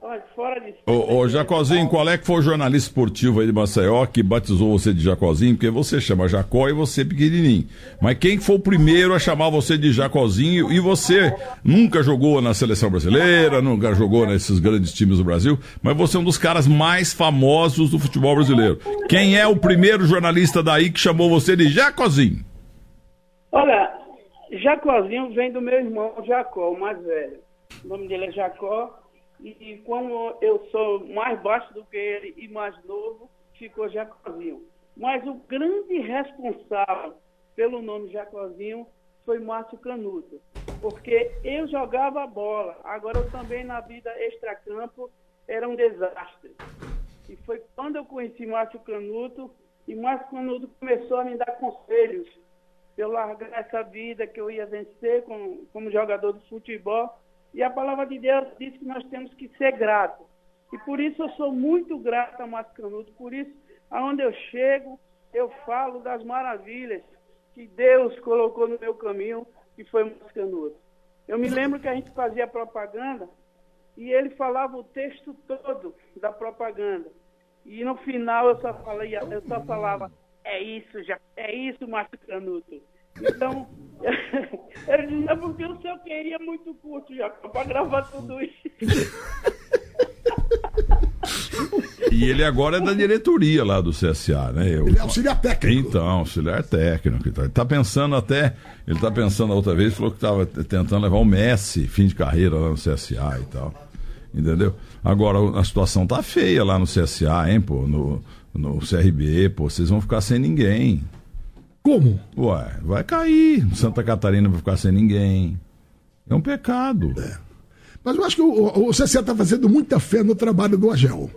olha, fora de Ô, ô, Jacozinho, qual é que foi o jornalista esportivo aí de Maceió que batizou você de Jacozinho? Porque você chama Jacó e você é pequenininho. Mas quem foi o primeiro a chamar você de Jacozinho? E você nunca jogou na seleção brasileira, nunca jogou nesses grandes times do Brasil, mas você é um dos caras mais famosos do futebol brasileiro. Quem é o primeiro jornalista daí que chamou você de Jacozinho? Olha, Jacozinho vem do meu irmão Jacó, o mais velho. O nome dele é Jacó. E como eu sou mais baixo do que ele e mais novo, ficou Jacozinho. Mas o grande responsável pelo nome Jacozinho foi Márcio Canuto. Porque eu jogava bola. Agora eu também na vida extracampo era um desastre. E foi quando eu conheci Márcio Canuto e Márcio Canuto começou a me dar conselhos eu largar essa vida que eu ia vencer como, como jogador de futebol. E a palavra de Deus diz que nós temos que ser gratos. E por isso eu sou muito grato a Márcio Canuto. Por isso, aonde eu chego, eu falo das maravilhas que Deus colocou no meu caminho, que foi Canuto. Eu me lembro que a gente fazia propaganda e ele falava o texto todo da propaganda. E no final eu só, falei, eu só falava, é isso, já, é isso, Márcio Canuto. Então, ele dizia, porque o senhor queria muito curto já, para gravar tudo isso. E ele agora é da diretoria lá do CSA, né? Eu... Ele é auxiliar técnico. Então, auxiliar técnico. Ele tá pensando até. Ele tá pensando a outra vez, falou que estava tentando levar o Messi, fim de carreira lá no CSA e tal. Entendeu? Agora a situação tá feia lá no CSA, hein, pô, no, no CRB, pô, vocês vão ficar sem ninguém. Como? Ué, vai cair. Santa Catarina vai ficar sem ninguém. É um pecado. Mas eu acho que o, o CSA está fazendo muita fé no trabalho do Agel.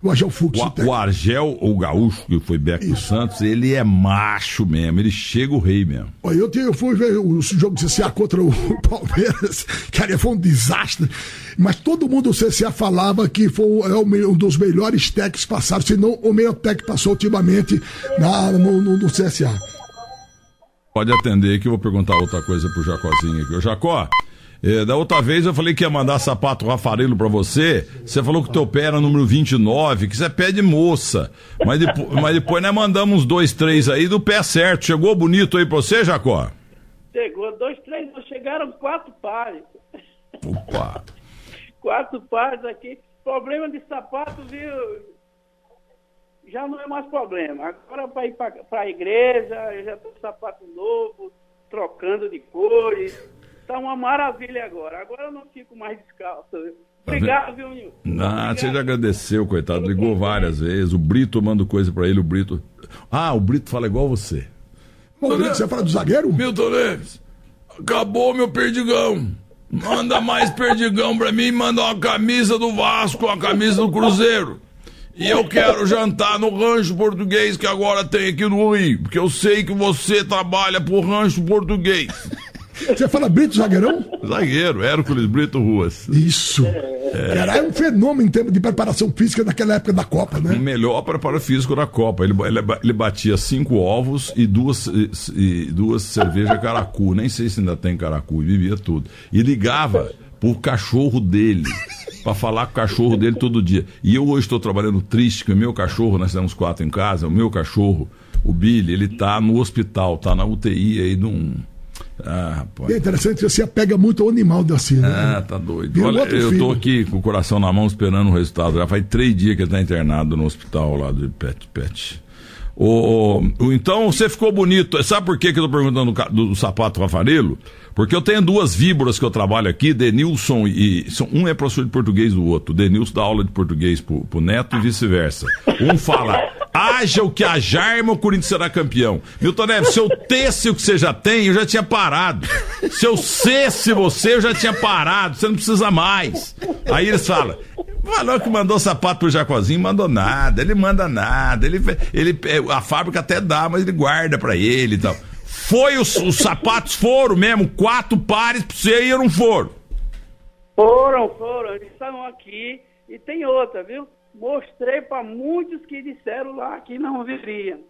O Agel Fux. O, o Argel, o gaúcho, que foi Beco dos Santos, ele é macho mesmo. Ele chega o rei mesmo. Olha, eu, te- eu fui ver o jogo do CSA contra o Palmeiras, cara, foi um desastre. Mas todo mundo do CSA falava que foi é um dos melhores técnicos passados, se não o melhor técnico passou ultimamente na, no, no- no CSA. Pode atender que eu vou perguntar outra coisa pro Jacozinho aqui. Ô, Jacó, eh, da outra vez eu falei que ia mandar sapato Rafarelo pra você. Você falou que o teu pé era número 29, que você é pé de moça. Mas, depo- mas depois nós mandamos uns dois, três aí do pé certo. Chegou bonito aí pra você, Jacó? Chegou dois, três, chegaram quatro pares. Opa. Quatro pares aqui. Problema de sapato, viu? Já não é mais problema. Agora para ir para a igreja, eu já tô com sapato novo, trocando de cores. Tá uma maravilha agora. Agora eu não fico mais descalço. viu? Obrigado, viu, Nil? Ah, você já agradeceu, coitado. Ligou várias vezes. O Brito manda coisa pra ele, o Brito. Ah, o Brito fala igual você. Bom, você fala do zagueiro? Milton Neves, acabou meu perdigão. Manda mais perdigão pra mim, manda uma camisa do Vasco, uma camisa do Cruzeiro. E eu quero jantar no rancho português que agora tem aqui no Rio, porque eu sei que você trabalha pro rancho português. Você fala Brito Zagueirão? Zagueiro, Hércules Brito Ruas. Isso. É um fenômeno em termos de preparação física naquela época da Copa, O né? melhor preparo físico da Copa. Ele, ele, ele batia cinco ovos e duas, e, e duas cervejas caracu. Nem sei se ainda tem caracu. E bebia tudo. E ligava pro cachorro dele. Pra falar com o cachorro dele todo dia. E eu hoje estou trabalhando triste, que o meu cachorro, nós temos quatro em casa, o meu cachorro, o Billy, ele tá no hospital, tá na UTI aí de um. Ah, rapaz. É interessante você apega muito ao animal da assim, né? Ah, tá doido. Olha, eu filho. tô aqui com o coração na mão esperando o resultado. Já faz três dias que ele tá internado no hospital lá do Pet Pet. O, o- então você ficou bonito. Sabe por que, que eu tô perguntando do, do sapato Rafarelo? Porque eu tenho duas víboras que eu trabalho aqui, Denilson e. Um é professor de português do outro. Denilson dá aula de português pro, pro neto e vice-versa. Um fala, haja o que ajarma, o Corinthians será campeão. Milton Neves, se eu tesse o que você já tem, eu já tinha parado. Se eu cesse você, eu já tinha parado. Você não precisa mais. Aí eles falam. Falou que mandou sapato pro Jacozinho, mandou nada, ele manda nada, ele, ele, a fábrica até dá, mas ele guarda pra ele e tal. Foi os, os sapatos foram mesmo, quatro pares pra você e eu não foram. Foram, foram, eles estão aqui e tem outra, viu? Mostrei para muitos que disseram lá que não viriam.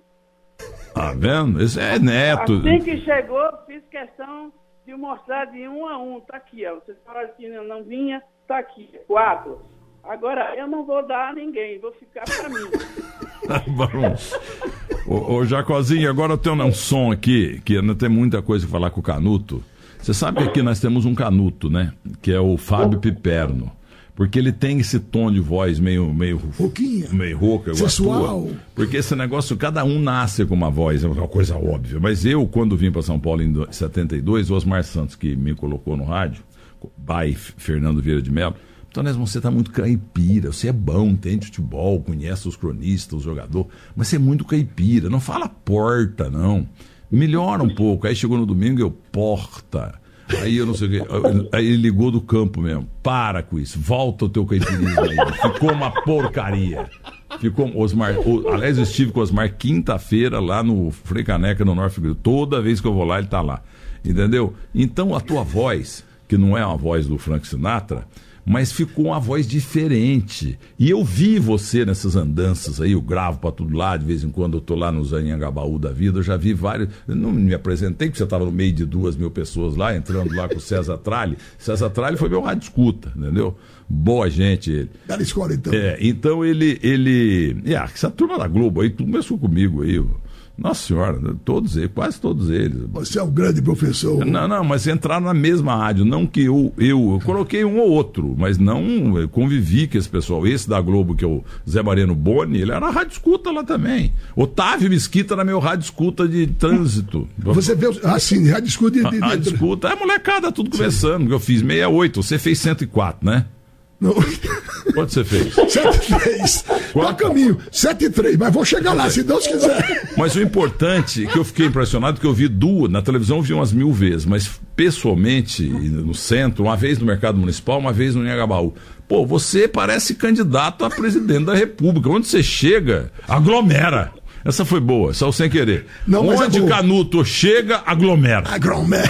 Tá vendo? Esse é neto. Assim que chegou, fiz questão de mostrar de um a um. Tá aqui, ó. Vocês falaram que não vinha, tá aqui, quatro. Agora eu não vou dar a ninguém, vou ficar para mim. Bom. Ô, ô Jacozinho, agora eu tenho um som aqui, que ainda tem muita coisa pra falar com o Canuto. Você sabe que aqui nós temos um Canuto, né? Que é o Fábio Piperno. Porque ele tem esse tom de voz meio. meio Rouquinha. Meio rouca, igual a Sensual. tua. Porque esse negócio, cada um nasce com uma voz, é uma coisa óbvia. Mas eu, quando vim para São Paulo em do- 72, o Osmar Santos, que me colocou no rádio, by Fernando Vieira de Mello, Tonésimo, você tá muito caipira, você é bom, entende futebol, conhece os cronistas, os jogadores, mas você é muito caipira, não fala porta, não. Melhora um pouco. Aí chegou no domingo, eu, porta. Aí eu não sei o quê. Aí ele ligou do campo mesmo. Para com isso. Volta o teu caipirismo aí. Ficou uma porcaria. Ficou Osmar. O, aliás, eu estive com o Osmar quinta-feira lá no Frei Caneca, no Norte Grilo. Toda vez que eu vou lá, ele tá lá. Entendeu? Então a tua voz, que não é uma voz do Frank Sinatra, mas ficou uma voz diferente. E eu vi você nessas andanças aí, eu gravo pra tudo lá, de vez em quando eu tô lá no Zanhangabaú da vida, eu já vi vários. Eu não me apresentei, porque você estava no meio de duas mil pessoas lá, entrando lá com o César Tralli. César Tralli foi meu rádio escuta, entendeu? Boa gente ele. Bela escola, então. É, então ele. ele ah, essa turma da Globo aí, tudo começou comigo aí. Nossa senhora, todos eles, quase todos eles. Você é um grande professor. Não, não, mas entraram na mesma rádio. Não que eu, eu, eu coloquei um ou outro, mas não convivi com esse pessoal. Esse da Globo, que é o Zé Mariano Boni, ele era rádio escuta lá também. Otávio Mesquita era meu rádio escuta de trânsito. Você vê, assim, já discute de, de, Rádio escuta, é molecada, tudo começando. Eu fiz 68, você fez 104, né? Não. Quanto você fez? 7-3. Tá caminho. 7-3, mas vou chegar lá, se Deus quiser. Mas o importante, que eu fiquei impressionado, que eu vi duas, na televisão eu vi umas mil vezes, mas pessoalmente, no centro, uma vez no mercado municipal, uma vez no Nhagabaú. Pô, você parece candidato a presidente da República. Onde você chega, aglomera. Essa foi boa, só sem querer. Não, é Onde boa. Canuto chega, aglomera. Agromé.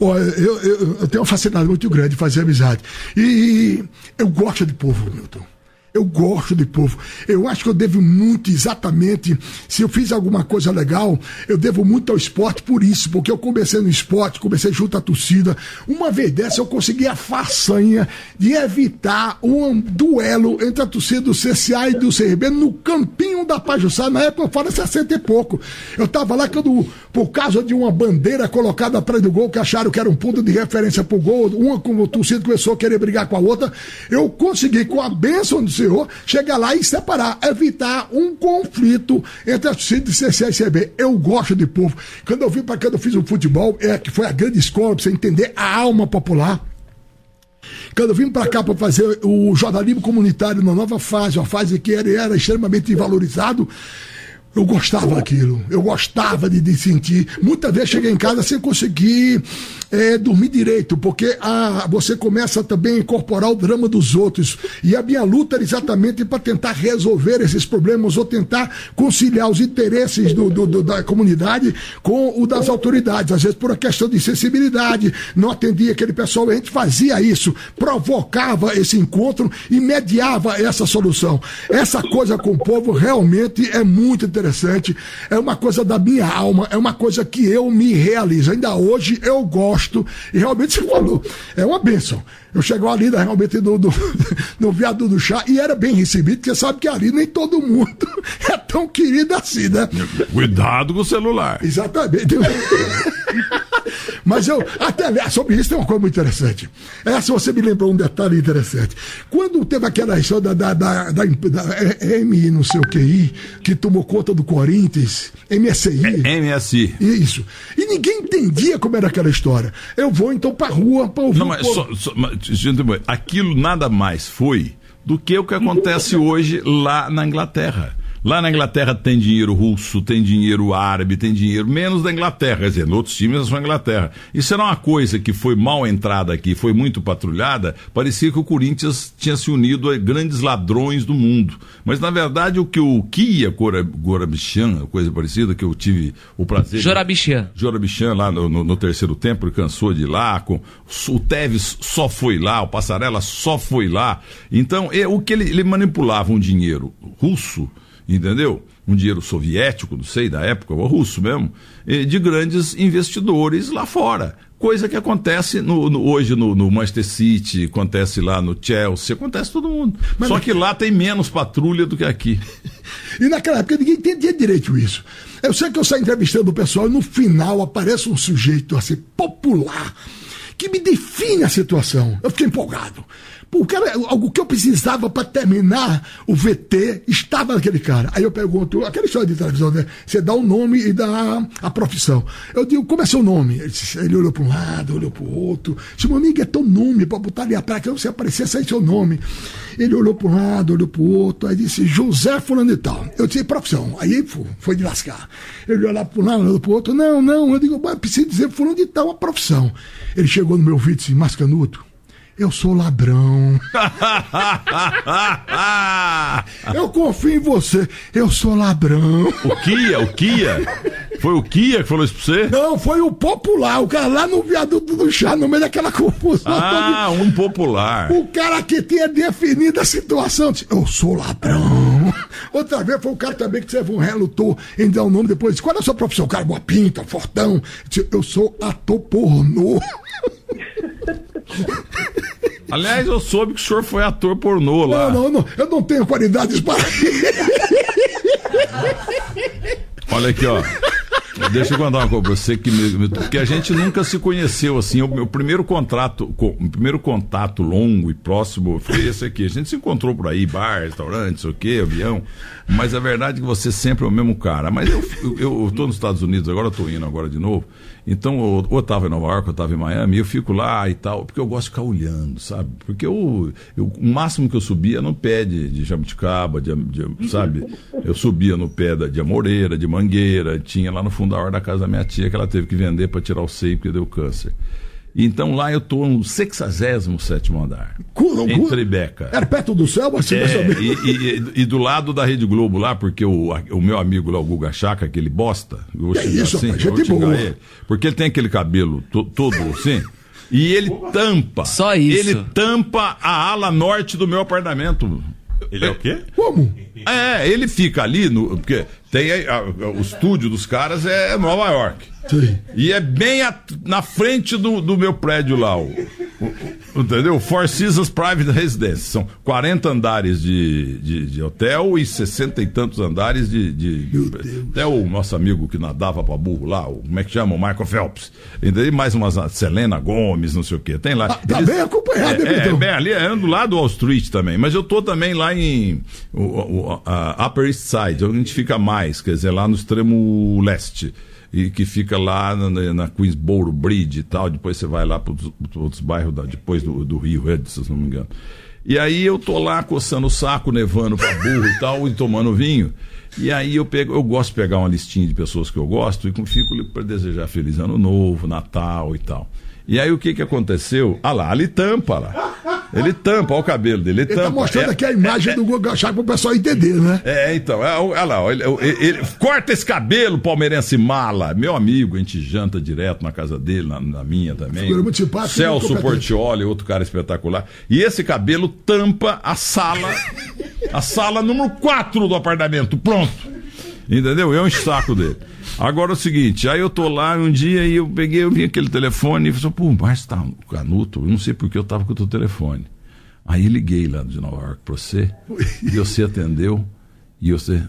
Olha, eu, eu, eu tenho uma facilidade muito grande de fazer amizade. E eu gosto de povo, Milton. Eu gosto de povo. Eu acho que eu devo muito exatamente. Se eu fiz alguma coisa legal, eu devo muito ao esporte por isso, porque eu comecei no esporte, comecei junto à torcida. Uma vez dessa eu consegui a façanha de evitar um duelo entre a torcida do CCA e do CRB no campinho da Pajuçá. Na época eu falo 60 e pouco. Eu tava lá quando, por causa de uma bandeira colocada atrás do gol, que acharam que era um ponto de referência pro gol, uma com a torcida começou a querer brigar com a outra, eu consegui, com a bênção do Senhor, chegar lá e separar, evitar um conflito entre a torcida e CB. Eu gosto de povo. Quando eu vim para cá, eu fiz o futebol, é que foi a grande escola para você entender a alma popular. Quando eu vim para cá para fazer o jornalismo comunitário na nova fase, uma fase que era, era extremamente valorizado, eu gostava daquilo, eu gostava de, de sentir. Muitas vezes cheguei em casa sem conseguir eh, dormir direito, porque ah, você começa também a incorporar o drama dos outros. E a minha luta era exatamente para tentar resolver esses problemas ou tentar conciliar os interesses do, do- do- da comunidade com o das autoridades. Às vezes, por uma questão de sensibilidade, não atendia aquele pessoal. A gente fazia isso, provocava esse encontro e mediava essa solução. Essa coisa com o povo realmente é muito interessante. É uma coisa da minha alma, é uma coisa que eu me realizo. Ainda hoje eu gosto, e realmente você falou, é uma bênção. Eu chego ali realmente no, no, no viaduto do chá e era bem recebido, porque sabe que ali nem todo mundo é tão querido assim, né? Cuidado com o celular. Exatamente. Mas eu, até aliás, sobre isso tem uma coisa muito interessante. Essa você me lembrou um detalhe interessante. Quando teve aquela história da, da, da, da M, não sei o que, que tomou conta do Corinthians, MSI. MSI. Isso. E ninguém entendia como era aquela história. Eu vou então pra rua pra ouvir Não, mas, só, só- mas, gente, aquilo nada mais foi do que o que acontece hoje lá na Inglaterra. Lá na Inglaterra tem dinheiro russo, tem dinheiro árabe, tem dinheiro menos da Inglaterra, quer dizer, outros times são a Inglaterra. Isso era uma coisa que foi mal entrada aqui, foi muito patrulhada, parecia que o Corinthians tinha se unido a grandes ladrões do mundo. Mas na verdade o que o Kia Gora- Gorabichan, coisa parecida, que eu tive o prazer de- Jorabichian. Jorabichan lá no, no- no terceiro tempo, ele cansou de ir lá, com, o Tevez só foi lá, o Passarela só foi lá. Então, é, o que ele, ele manipulava um dinheiro russo, entendeu? Um dinheiro soviético, não sei, da época, ou russo mesmo, de grandes investidores lá fora. Coisa que acontece no- no- hoje no, no Manchester City, acontece lá no Chelsea, acontece todo mundo. Só que lá tem menos patrulha do que aqui. E naquela época ninguém entendia direito isso. Eu sei que eu saio entrevistando o pessoal e no final aparece um sujeito assim, popular, que me define a situação. Eu fiquei empolgado. Pô, o cara, o que eu precisava para terminar o VT estava naquele cara. Aí eu pergunto, aquela história de televisão, né? Você dá o nome e dá a profissão. Eu digo, como é seu nome? Ele, disse, ele olhou para um lado, olhou para o outro. Disse, meu amigo, é teu nome, para botar ali a placa, você aparecesse aí seu nome. Ele olhou para um lado, olhou para o outro, aí disse, José Fulano e tal. Eu disse, profissão. Aí foi, foi de lascar. Ele olhou para um lado, olhou para o outro. Não, não. Eu digo, preciso dizer Fulano de tal, a profissão. Ele chegou no meu vídeo e disse, Mascanuto, eu sou ladrão. eu confio em você. Eu sou ladrão. O Kia, o Kia. Foi o Kia que falou isso pra você? Não, foi o popular. O cara lá no viaduto do chá, no meio daquela confusão. Ah, um popular. O cara que tinha definido a situação. Disse, eu sou ladrão. Outra vez foi o cara também que teve um relutou em dar o um nome depois. Disse, qual é a sua profissão? O cara, boa pinta, fortão. Disse, eu sou ator pornô. Aliás, eu soube que o senhor foi ator pornô lá. Não, não, não. Eu não tenho qualidades para. Olha aqui, ó. Deixa eu contar uma coisa pra você que, me, que a gente nunca se conheceu assim. O meu primeiro contrato, primeiro contato longo e próximo foi esse aqui. A gente se encontrou por aí, bar, restaurante, sei o quê, avião. Mas a verdade é que você sempre é o mesmo cara. Mas eu, eu, eu tô nos Estados Unidos, agora eu tô indo agora de novo. Então, ou eu estava em Nova York, eu estava em Miami, eu fico lá e tal, porque eu gosto de ficar olhando, sabe? Porque eu, eu o máximo que eu subia no pé de, de jabuticaba, de, de, sabe? Eu subia no pé da, de amoreira, de mangueira, tinha lá no fundo da hora da casa da minha tia que ela teve que vender para tirar o seio porque deu câncer. Então lá eu estou no 67 andar. Cula, em Tribeca. Era perto do céu, assim, é, e, e, e, do lado da Rede Globo lá, porque o, o meu amigo lá, o Guga Chaca, aquele bosta, eu vou é isso, assim, rapaz, gente boa. Ele, porque ele tem aquele cabelo to, todo assim. E ele tampa. Só isso. Ele tampa a ala norte do meu apartamento. Ele é o quê? Como? É, ele fica ali, no, porque tem a, a, o estúdio dos caras é Nova York. Sim. E é bem a, na frente do, do meu prédio lá, o, o, entendeu? Four Seasons Private Residence. São 40 andares de, de, de hotel e 60 e tantos andares de. de até o nosso amigo que nadava pra burro lá, o, como é que chama? O Michael Phelps. Entendeu? Mais umas Selena Gomes, não sei o quê. Tem lá. Ah, tá Eles, bem acompanhado, é, é, bem ali, é do lado do Wall Street também. Mas eu tô também lá em o, o, a Upper East Side, onde a gente fica mais, quer dizer, lá no extremo leste e que fica lá na, na Queensboro Bridge e tal. Depois você vai lá para outros bairros da, depois do, do Rio Red, se não me engano. E aí eu tô lá coçando o saco, nevando para burro e tal, e tomando vinho. E aí eu pego, eu gosto de pegar uma listinha de pessoas que eu gosto e fico para desejar feliz ano novo, Natal e tal. E aí o que que aconteceu? Ah lá, ali tampa lá. Ele tampa, olha o cabelo dele. Ele, ele tá mostrando é, aqui a imagem é, do Guga Chá para o pessoal entender, né? É, então, é, olha lá, ele, ele, ele, corta esse cabelo, palmeirense mala. Meu amigo, a gente janta direto na casa dele, na, na minha também. Figura muito simpático. Celso Portioli, outro cara espetacular. E esse cabelo tampa a sala, a sala número 4 do apartamento. Pronto. Entendeu? É um saco dele. Agora é o seguinte, aí eu tô lá um dia e eu peguei, eu vi aquele telefone e falei, pô, mas tá o Canuto, eu não sei porque eu tava com o teu telefone. Aí liguei lá de Nova York pra você, e você atendeu, e você,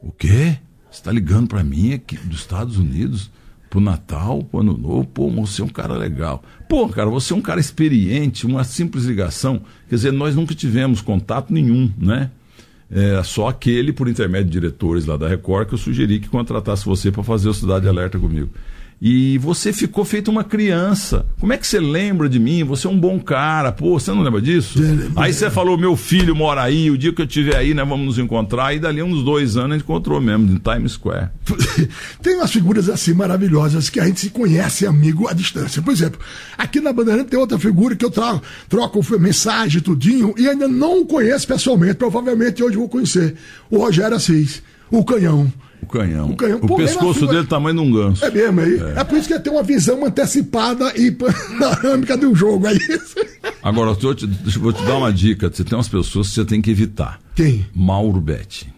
o quê? Você tá ligando pra mim aqui dos Estados Unidos? pro Natal, pro Ano Novo, pô, você é um cara legal. Pô, cara, você é um cara experiente, uma simples ligação. Quer dizer, nós nunca tivemos contato nenhum, né? É, só aquele, por intermédio de diretores lá da Record, que eu sugeri que contratasse você para fazer o Cidade Alerta comigo. E você ficou feito uma criança. Como é que você lembra de mim? Você é um bom cara. Pô, você não lembra disso? Aí você falou, meu filho mora aí, o dia que eu estiver aí, nós vamos nos encontrar. E dali uns dois anos a gente encontrou mesmo, em Times Square. Tem umas figuras assim maravilhosas que a gente se conhece amigo à distância. Por exemplo, aqui na Bandeirante tem outra figura que eu trago, troco mensagem, tudinho, e ainda não conheço pessoalmente. Provavelmente hoje vou conhecer. O Rogério Assis, o Canhão. O canhão. O, canhão. o pescoço dele é tamanho de um ganso. É mesmo aí. É. é. por isso que ele tem uma visão antecipada e panorâmica do jogo. É isso. Agora, eu te, vou te dar uma dica. Você tem umas pessoas que você tem que evitar. Quem? Mauro Betti.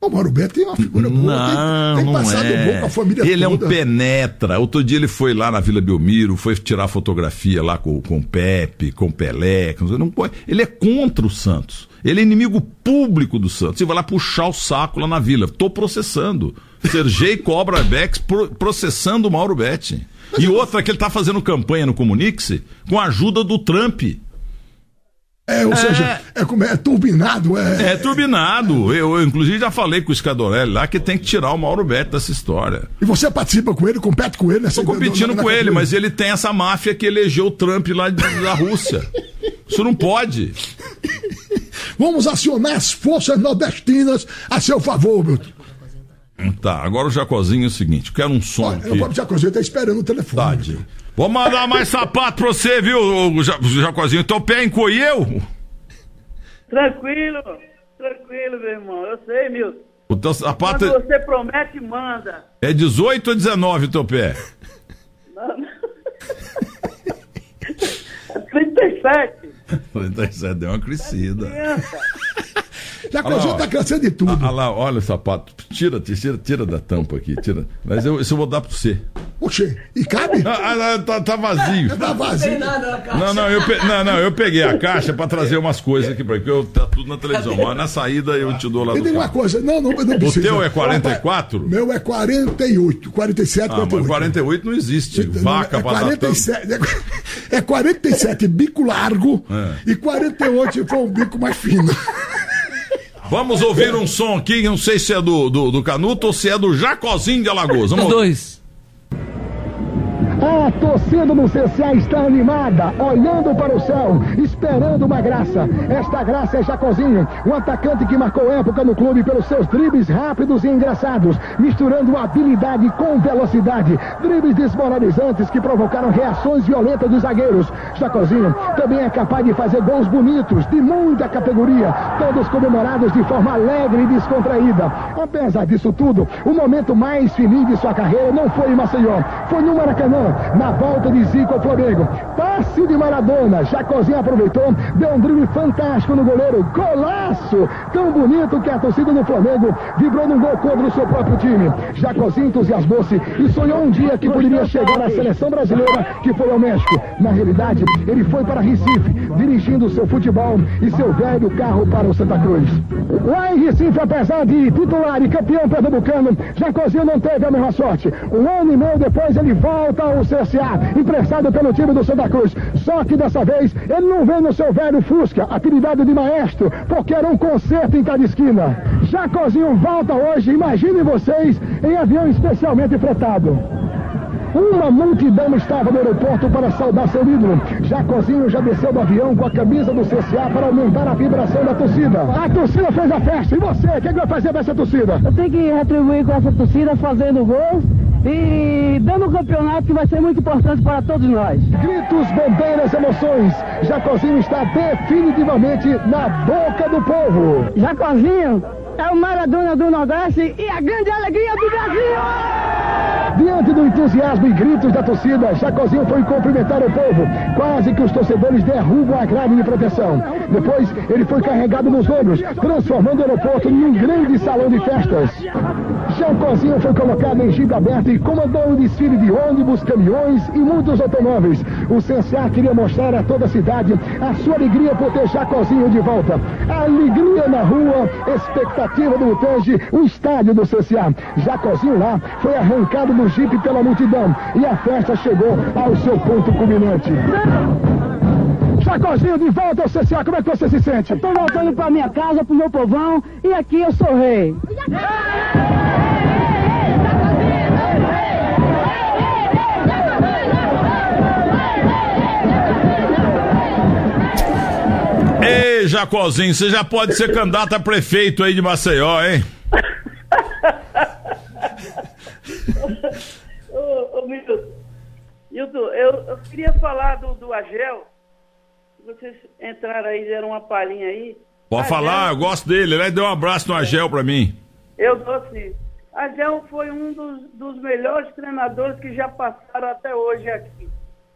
O Mauro Beto tem uma figura boa. Não, tem, tem passado é. bom com a família Ele toda. é um penetra. Outro dia ele foi lá na Vila Belmiro, foi tirar fotografia lá com, com o Pepe, com o Pelé. Com... Não, ele é contra o Santos. Ele é inimigo público do Santos. Você vai lá puxar o saco lá na Vila. Tô processando. Sergei Cobra Bex processando o Mauro Betti. E outra que ele tá fazendo campanha no Comunix com a ajuda do Trump. É, ou seja, é, como é, é turbinado, é. É turbinado. Eu, eu, inclusive, já falei com o Scadarelli lá que tem que tirar o Mauro Beto dessa história. E você participa com ele, compete com ele nessa Estou competindo na, na, com ele, mas ele tem essa máfia que elegeu o Trump lá da Rússia. Isso não pode. Vamos acionar as forças nordestinas a seu favor, Milton. Tá, agora o Jacozinho é o seguinte: quero um som Olha, aqui. o próprio Jacozinho tá esperando o telefone. Diego. Vou mandar mais sapato pra você, viu, Jacozinho? Teu pé encolheu? Tranquilo, tranquilo, meu irmão. Eu sei, Milton. O teu sapato Quando você promete, manda. é 18 ou 19 o teu pé? Não, não. 37. 37, deu uma crescida. Criança. Jacozinho Olha lá, tá cansando de tudo. Ah lá, olha o sapato. Tira, tira, tira da tampa aqui, tira. Mas eu, isso eu vou dar pra você. Oxê, e cabe? Ah, ah, tá, tá vazio. Tá vazio. Não, não, eu, pe- não, não, eu peguei a caixa pra trazer umas coisas aqui pra que eu tá tudo na televisão. Mas na saída eu te dou lá Me do diga uma coisa, não, não, não O precisa. teu é 44? Meu é 48, 47, Ah, mas 48. 48 não existe. Vaca é tampa. 47, é, é 47 bico largo É. e 48 se for um bico mais fino. Vamos ouvir um som aqui, não sei se é do, do, do Canuto ou se é do Jacozinho de Alagoas. Vamos Os dois. A torcida do CCA está animada, olhando para o céu, esperando uma graça. Esta graça é Jacozinho, um atacante que marcou época no clube pelos seus dribles rápidos e engraçados, misturando habilidade com velocidade. Dribles desmoralizantes que provocaram reações violentas dos zagueiros. Jacozinho também é capaz de fazer gols bonitos, de muita categoria, todos comemorados de forma alegre e descontraída. Apesar disso tudo, o momento mais feliz de sua carreira não foi em Maceió, foi no Maracanã, na volta de Zico ao Flamengo. Passe de Maradona, Jacozinho aproveitou, deu um drible fantástico no goleiro, golaço! Tão bonito que a torcida do Flamengo vibrou num gol contra o seu próprio time. Jacozinho entusiasmou-se e sonhou um dia que poderia chegar à seleção brasileira, que foi ao México. Na realidade, ele foi para Recife, dirigindo seu futebol e seu velho carro para o Santa Cruz. Lá em Recife, apesar de titular e campeão pernambucano, Jacozinho não teve a mesma sorte. Um ano e meio depois, ele volta ao CSA, emprestado pelo time do Santa Só que dessa vez, ele não vem no seu velho Fusca, apelidado de maestro, porque era um concerto em cada esquina. Jacozinho volta hoje, imaginem vocês, em avião especialmente fretado. Uma multidão estava no aeroporto para saudar seu ídolo. Jacozinho já desceu do avião com a camisa do CSA para aumentar a vibração da torcida. A torcida fez a festa. E você, o que, que vai fazer dessa torcida? Eu tenho que retribuir com essa torcida fazendo gols e dando um campeonato que vai ser muito importante para todos nós. Gritos, bandeiras, emoções. Jacozinho está definitivamente na boca do povo. Jacozinho é o Maradona do Nordeste e a grande alegria do Brasil! Diante do entusiasmo e gritos da torcida, Jacozinho foi cumprimentar o povo. Quase que os torcedores derrubam a grade de proteção. Depois, ele foi carregado nos ombros, transformando o aeroporto em um grande salão de festas. Jacozinho foi colocado em jipe aberto e comandou o desfile de ônibus, caminhões e muitos automóveis. O CSA queria mostrar a toda a cidade a sua alegria por ter Jacozinho de volta. Alegria na rua, expectativa do Utange, o estádio do CSA. Jacozinho lá foi arrancado do jipe pela multidão e a festa chegou ao seu ponto culminante. Jacozinho de volta ao CSA, como é que você se sente? Estou voltando para minha casa, para o meu povão e aqui eu sou rei. Jacozinho, você já pode ser candidato a prefeito aí de Maceió, hein? Ô, ô Milton, Milton, eu, eu queria falar do, do Agel. Vocês entraram aí, deram uma palhinha aí. Pode Agel- falar, eu gosto dele. Ele deu um abraço no Agel pra mim. Eu dou sim. Agel foi um dos, dos melhores treinadores que já passaram até hoje aqui.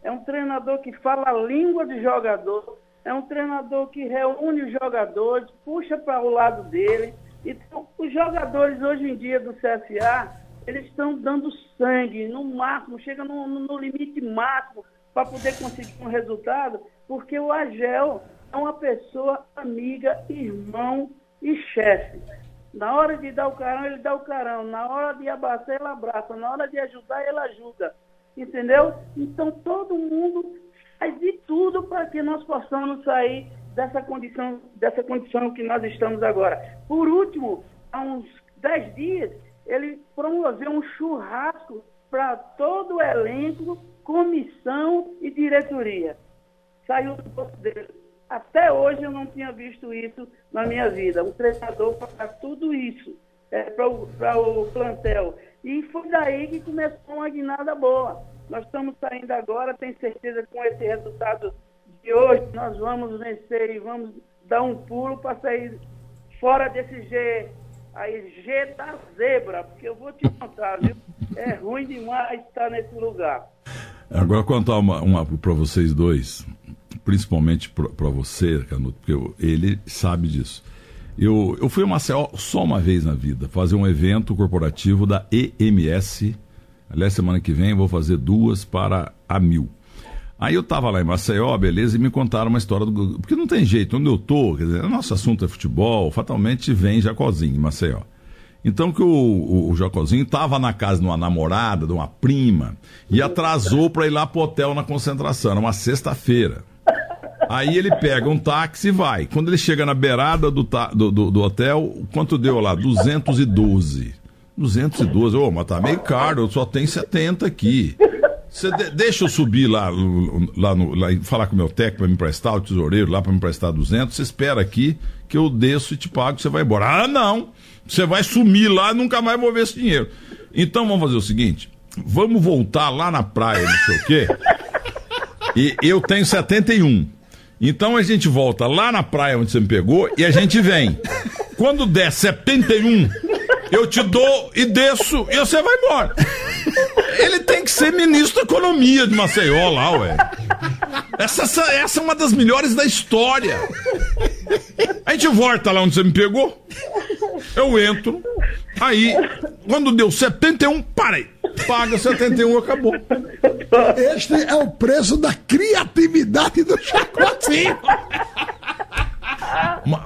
É um treinador que fala a língua do jogador, é um treinador que reúne os jogadores, puxa para o lado dele. Então, os jogadores hoje em dia do CSA, eles estão dando sangue no máximo, chega no, no- limite máximo para poder conseguir um resultado, porque o Agel é uma pessoa amiga, irmão e chefe. Na hora de dar o carão, ele dá o carão. Na hora de abraçar, ele abraça. Na hora de ajudar, ele ajuda. Entendeu? Então todo mundo faz de tudo para que nós possamos sair dessa condição, dessa condição que nós estamos agora. Por último, há uns 10 dias, ele promoveu um churrasco para todo o elenco, comissão e diretoria. Saiu do bolso dele. Até hoje eu não tinha visto isso na minha vida. Um treinador para tudo isso é, para o plantel. E foi daí que começou uma guinada boa. Nós estamos saindo agora, tenho certeza que com esse resultado de hoje nós vamos vencer e vamos dar um pulo para sair fora desse G, aí G da zebra, porque eu vou te contar, viu? É ruim demais estar nesse lugar. Agora contar uma, uma para vocês dois, principalmente para você, Canuto, porque eu, ele sabe disso. Eu, eu fui a Maceió só uma vez na vida, fazer um evento corporativo da EMS. Aliás, semana que vem vou fazer duas para a Mil. Aí eu tava lá em Maceió, beleza, e me contaram uma história do. Porque não tem jeito, onde eu tô, quer dizer, nosso assunto é futebol, fatalmente vem Jacozinho Maceió. Então que o, o, o Jacozinho estava na casa de uma namorada, de uma prima, e atrasou para ir lá pro hotel na concentração, uma sexta-feira. Aí ele pega um táxi e vai. Quando ele chega na beirada do, do, do, do hotel, quanto deu lá? 212. 212, ô, oh, mas tá meio caro, só tenho 70 aqui. Você de, deixa eu subir lá, lá, no, lá falar com o meu técnico para me emprestar, o tesoureiro lá para me emprestar 200. Você espera aqui que eu desço e te pago, você vai embora. Ah, não! Você vai sumir lá e nunca mais vou ver esse dinheiro. Então vamos fazer o seguinte: vamos voltar lá na praia, não sei o quê. E eu tenho 71. Então a gente volta lá na praia onde você me pegou e a gente vem. Quando der 71, eu te dou e desço e você vai embora. Ele tem que ser ministro da economia de Maceió lá, ué. Essa, essa, essa é uma das melhores da história. A gente volta lá onde você me pegou. Eu entro. Aí, quando deu 71, parei. Paga 71, acabou. Este é o preço da criatividade do Chacotinho.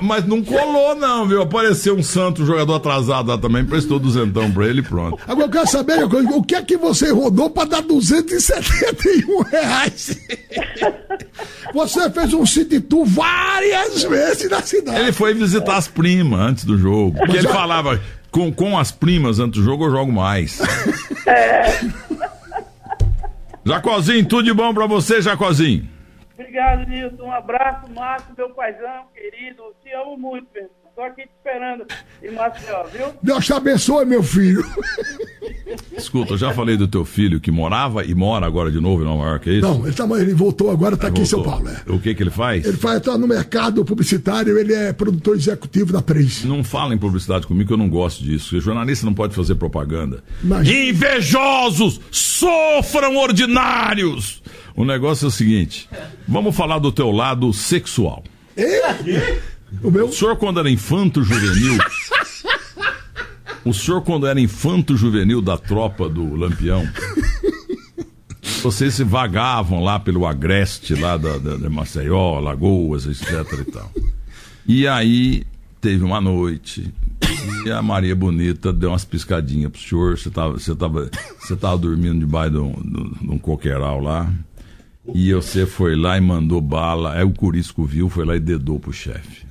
Mas não colou, não, viu? Apareceu um santo jogador atrasado lá também, prestou duzentão pra ele e pronto. Agora eu quero saber o que é que você rodou pra dar 271 reais? Você fez um city tour várias vezes na cidade. Ele foi visitar as primas antes do jogo. Porque ele falava, com, com as primas antes do jogo eu jogo mais. É. Jacozinho, tudo de bom pra você, Jacozinho? Obrigado, Nilson. Um abraço, Márcio, meu paizão, querido. Te amo muito, meu. Tô aqui te esperando em Maceió, viu? Deus te abençoe, meu filho. Escuta, eu já falei do teu filho que morava e mora agora de novo em Nova York, é isso? Não, ele, tá, ele voltou agora, tá aqui voltou. em São Paulo. É. O que que ele faz? Ele faz, tá no mercado publicitário, ele é produtor executivo da Três. Não fala em publicidade comigo que eu não gosto disso. O jornalista não pode fazer propaganda. Mas... Invejosos! Sofram ordinários! O negócio é o seguinte: vamos falar do teu lado sexual. É? O, meu? o senhor, quando era infanto juvenil. o senhor, quando era infanto juvenil da tropa do Lampião. Vocês se vagavam lá pelo agreste, lá da, da, da Maceió, Lagoas, etc e tal. E aí teve uma noite e a Maria Bonita deu umas piscadinhas pro senhor. Você tava, você tava, você tava dormindo debaixo de um, de um coqueiral lá. E você foi lá e mandou bala. Aí o Curisco viu, foi lá e dedou pro chefe.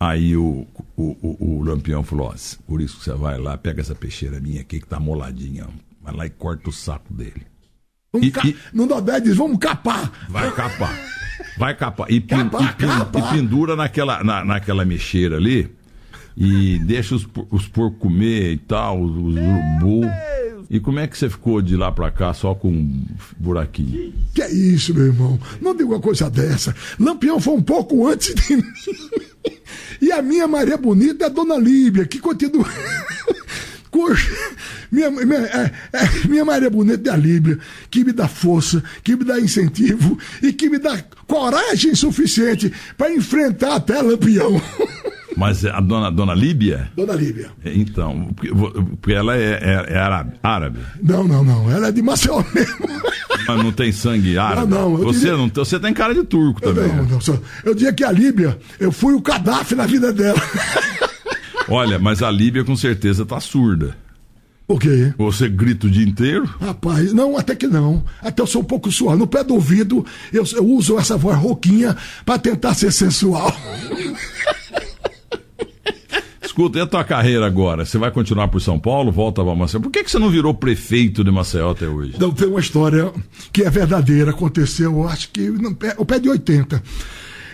Aí o, o, o, o Lampião falou: Ó, Curisco, você vai lá, pega essa peixeira minha aqui que tá moladinha. Vai lá e corta o saco dele. E, ca... e... Não dá 10, diz, vamos capar. Vai capar. Vai capar. E, capa, e, capa. e pendura naquela, na, naquela mexeira ali. E deixa os, os porcos comer e tal, os, os urubu. E como é que você ficou de lá pra cá só com um buraquinho? Que é isso, meu irmão? Não diga uma coisa dessa. Lampião foi um pouco antes de mim. E a minha Maria Bonita é a Dona Líbia, que continua. minha, minha, é, é, minha Maria Bonita é a Líbia, que me dá força, que me dá incentivo e que me dá coragem suficiente para enfrentar até Lampião. Mas a dona, dona Líbia? Dona Líbia. É, então, porque, ela é, é, é árabe, árabe. Não, não, não. Ela é de Maceió mesmo. Mas não tem sangue árabe? Não, não. Você, diria... não, você tem cara de turco também. Não, não. Só... Eu diria que a Líbia, eu fui o Gaddafi na vida dela. Olha, mas a Líbia com certeza tá surda. O quê? Você grita o dia inteiro? Rapaz, não, até que não. Até eu sou um pouco suave. No pé do ouvido, eu, eu uso essa voz rouquinha pra tentar ser sensual. Escuta, e a tua carreira agora? Você vai continuar por São Paulo? Volta pra Maceió? Por que, que você não virou prefeito de Maceió até hoje? Não, tem uma história que é verdadeira, aconteceu, eu acho que no pé, o pé de 80.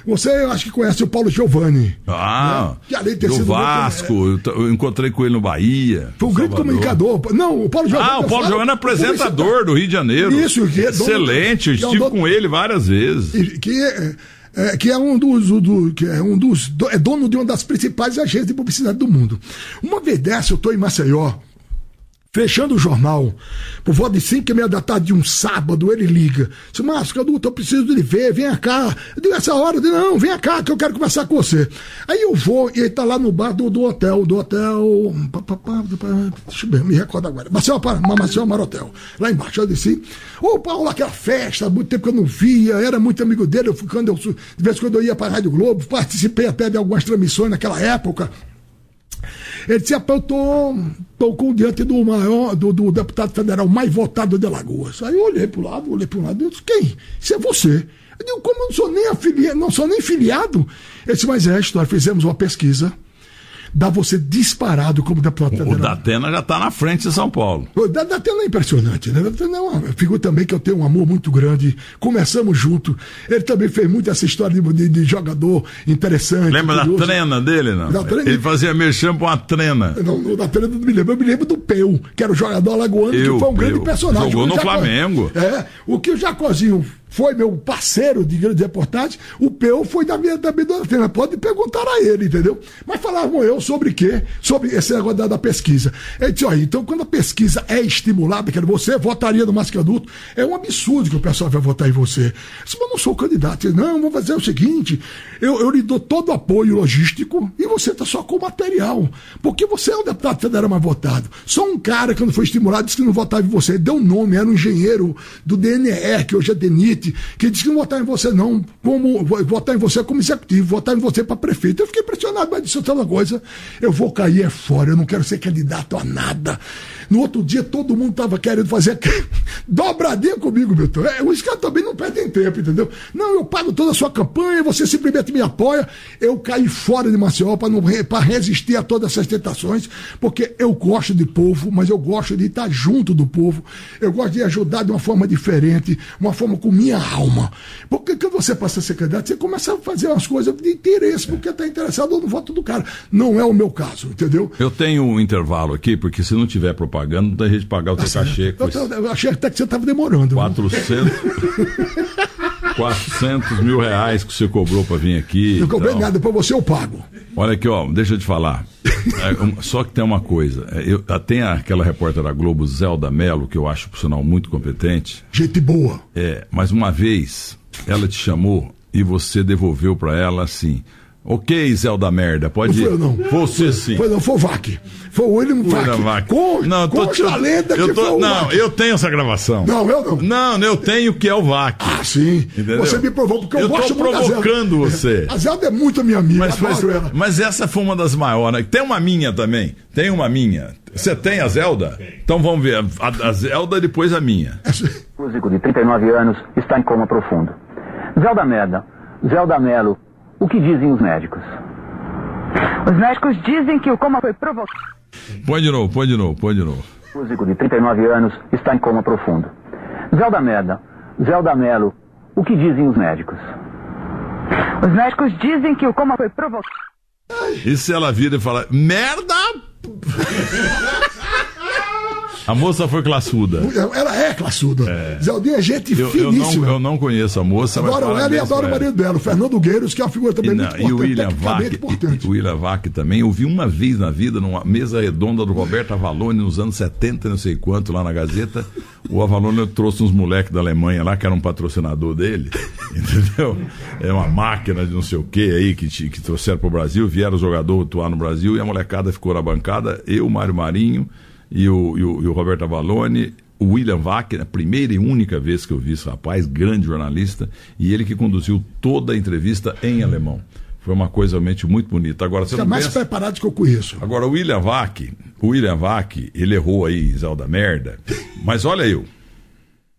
Você, eu acho que conhece o Paulo Giovanni. Ah, Né? Que além de ter do sido Vasco, eu t- eu encontrei com ele no Bahia. Foi um grande comunicador. Não, o Paulo Giovanni. Ah, o eu Paulo Giovanni é apresentador do Rio de Janeiro. Isso, que é dono- Excelente, eu é estive dono- com ele várias vezes. E- que é, é, que é um dos do- que é um dos do- é dono de uma das principais agências de publicidade do mundo. Uma vez dessa eu estou em Maceió, fechando o jornal, por volta de 5 e meia da tarde de um sábado, ele liga. Diz, Márcio, Caduto, eu preciso de ver, vem cá. Eu digo, essa hora, eu digo, não, vem cá que eu quero conversar com você. Aí eu vou e ele tá lá no bar do, do hotel, do hotel. pá, pá, pá, deixa eu ver, me recordo agora. Maceió, para, Maceió Marotel. Lá embaixo, eu disse, ô Paulo, aquela festa, muito tempo que eu não via, era muito amigo dele, eu quando eu, de vez em quando eu ia para a Rádio Globo, participei até de algumas transmissões naquela época. Ele disse, rapaz, eu tô, tô com diante do maior, do, do deputado federal mais votado de Alagoas. Aí eu olhei pro lado, olhei pro lado, eu disse, quem? Isso é você. Eu digo, como eu não sou nem afiliado, não sou nem filiado? Ele disse, mas é, nós fizemos uma pesquisa, dá você disparado como deputado O federal. Datena já tá na frente de São Paulo. O Da- Datena é impressionante, né? Datena é uma figura também que eu tenho um amor muito grande. Começamos junto. Ele também fez muito essa história de, de- de jogador interessante. Lembra da trena dele, não? Da trena? Ele fazia merchan pra uma trena. Não, não, da Trena não me lembro. Eu me lembro do Peu, que era o jogador alagoano, Eu, que foi um grande Peu. personagem. Jogou O no Jaco- Flamengo. É. O que o Jacozinho foi meu parceiro de grandes reportagens, o Peu foi da minha, da minha da Trena. Pode perguntar a ele, entendeu? Mas falavam eu sobre quê? Sobre esse negócio da, da pesquisa. Ele disse, olha, então quando a pesquisa é estimulada, que você votaria no Márcio Adulto, é um absurdo que o pessoal vai votar em você. Eu disse, mas não sou candidato. Disse, não, vou fazer o seguinte, eu, eu lhe dou todo o apoio logístico e você está só com o material. Porque você é o deputado federal mais votado. Só um cara, quando foi estimulado, disse que não votava em você. Ele deu um nome, era um engenheiro do DNR, que hoje é DENIT, que disse que não votava em você, não, como votar em você como executivo, votar em você para prefeito. Eu fiquei impressionado, mas disse outra coisa. Eu vou cair é fora, eu não quero ser candidato a nada. No outro dia, todo mundo estava querendo fazer dobradinha comigo, Milton. É, os caras também não perdem tempo, entendeu? Não, eu pago toda a sua campanha, você simplesmente me apoia. Eu caí fora de Maceió para resistir a todas essas tentações, porque eu gosto de povo, mas eu gosto de estar junto do povo. Eu gosto de ajudar de uma forma diferente, uma forma com minha alma. Porque quando você passa a ser candidato, você começa a fazer umas coisas de interesse, porque está interessado no voto do cara. Não é o meu caso, entendeu? Eu tenho um intervalo aqui, porque se não tiver propaganda, não tem jeito de pagar o teu cachê. com Eu, eu- eu achei até que você estava demorando. 400, 400 mil reais que você cobrou pra vir aqui. Não cobrei Então, nada, depois você eu pago. Olha aqui, ó, deixa eu te falar. É, só que tem uma coisa. é, Eu, tem aquela repórter da Globo, Zelda Mello, que eu acho, por sinal, muito competente. Gente boa. É, mas uma vez ela te chamou e você devolveu pra ela assim. Ok, Zelda Merda, pode Não ir. foi eu, não. Você sim. Foi, não, foi o VAC. Foi o William VAC. Vac. Com, não, com tô, a lenda eu que tô- foi o Não, VAC. eu tenho essa gravação. Não, eu não. Não, eu tenho que é o VAC. Ah, sim. Entendeu? Você me provou, porque eu, Eu tô gosto muito da Zelda. provocando você. A Zelda é muito minha amiga, Mas, mas, ela. mas essa foi uma das maiores. Tem uma minha também. Tem uma minha. Você tem a Zelda? Então vamos ver. A, a Zelda e depois a minha. músico de 39 anos está em coma profundo. Zelda Merda, Zelda Melo, o que dizem os médicos? Os médicos dizem que o coma foi provocado. Põe de novo, põe de novo, põe de novo. músico de 39 anos está em coma profundo. Zelda Merda, Zelda Melo, o que dizem os médicos? Os médicos dizem que o coma foi provocado. E se ela vira e fala, merda! A moça foi classuda. Ela é classuda. Zeldinha é gente Eu, eu, finíssima. não, eu não conheço a moça, mas Adoro ela e adoro o marido dela, o Fernando Gueiros, que é uma figura também E, muito não, e importante. o William Vac, importante. e- o William Vac também, eu vi uma vez na vida, numa mesa redonda do Roberto Avalone, nos anos 70, não sei quanto, lá na Gazeta, o Avalone trouxe uns moleques da Alemanha lá, que era um patrocinador dele, entendeu? É uma máquina de não sei o que aí, que, que trouxeram pro Brasil, vieram os jogadores atuar no Brasil, e a molecada ficou na bancada, eu, Mário Marinho, e o, e o, e o Roberto Avalone, o William Vac, a primeira e única vez que eu vi esse rapaz, grande jornalista, e ele que conduziu toda a entrevista em alemão. Foi uma coisa realmente muito bonita. Agora, você não mais pensa... preparado que eu conheço. Agora, o William Vac, o William Vac, ele errou aí, Zé da merda. Mas olha eu.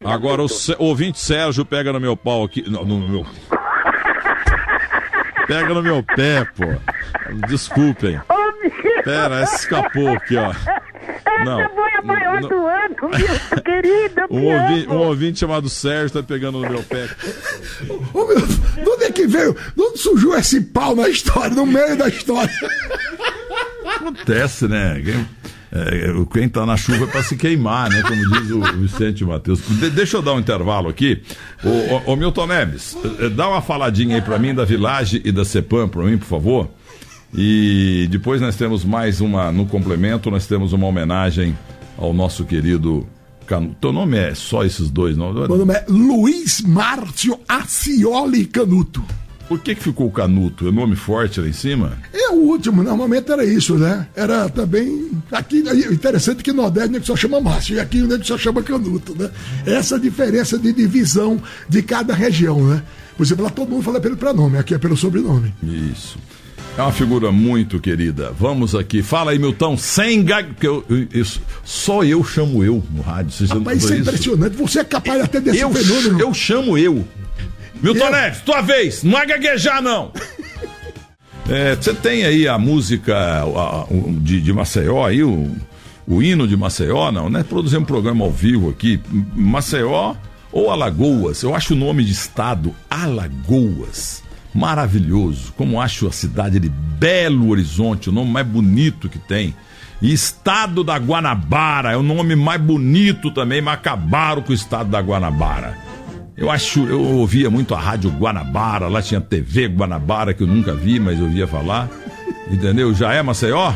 Agora, o, o ouvinte Sérgio pega no meu pau aqui. No, no meu... Pega no meu pé, pô. Desculpem. Pera, essa escapou aqui, ó. Não. Essa foi a maior não- do ano, meu querido. Um, ouvi- um ouvinte chamado Sérgio tá pegando no meu pé. Ô, meu, de onde é que veio? De onde surgiu esse pau na história, no meio da história? Acontece, né? Quem, é, quem tá na chuva é pra se queimar, né? Como diz o Vicente Matheus. De- deixa eu dar um intervalo aqui. Ô, ô, ô, Milton Neves, dá uma faladinha aí pra mim da Village e da Cepam, pra mim, por favor. E depois nós temos mais uma, no complemento, nós temos uma homenagem ao nosso querido Canuto. Teu nome é só esses dois, não? Meu nome é Luiz Márcio Acioli Canuto. Por que, que ficou Canuto? É nome forte lá em cima? É o último, normalmente era isso, né? Era também. Aqui, interessante que no Nordeste nego só chama Márcio, e aqui o nego só chama Canuto, né? Essa diferença de divisão de cada região, né? Por exemplo, lá todo mundo fala pelo pronome, aqui é pelo sobrenome. Isso. É uma figura muito querida. Vamos aqui. Fala aí, Milton, sem gag. porque eu- isso- só eu chamo eu no rádio. Você já não Mas isso é impressionante, você é capaz até desse Eu, fenômeno. eu chamo eu. Milton Eu- Neves, tua vez. Não é gaguejar, não. É, Você tem aí a música a- de, de Maceió aí, o, o hino de Maceió, não, né? Produzir um programa ao vivo aqui. Maceió ou Alagoas. Eu acho o nome de estado Alagoas maravilhoso. Como acho a cidade de Belo Horizonte, o nome mais bonito que tem. E Estado da Guanabara é o nome mais bonito também, mas acabaram com o Estado da Guanabara. Eu acho, eu ouvia muito a Rádio Guanabara, lá tinha TV Guanabara, que eu nunca vi, mas eu ouvia falar. Entendeu? Já é Maceió?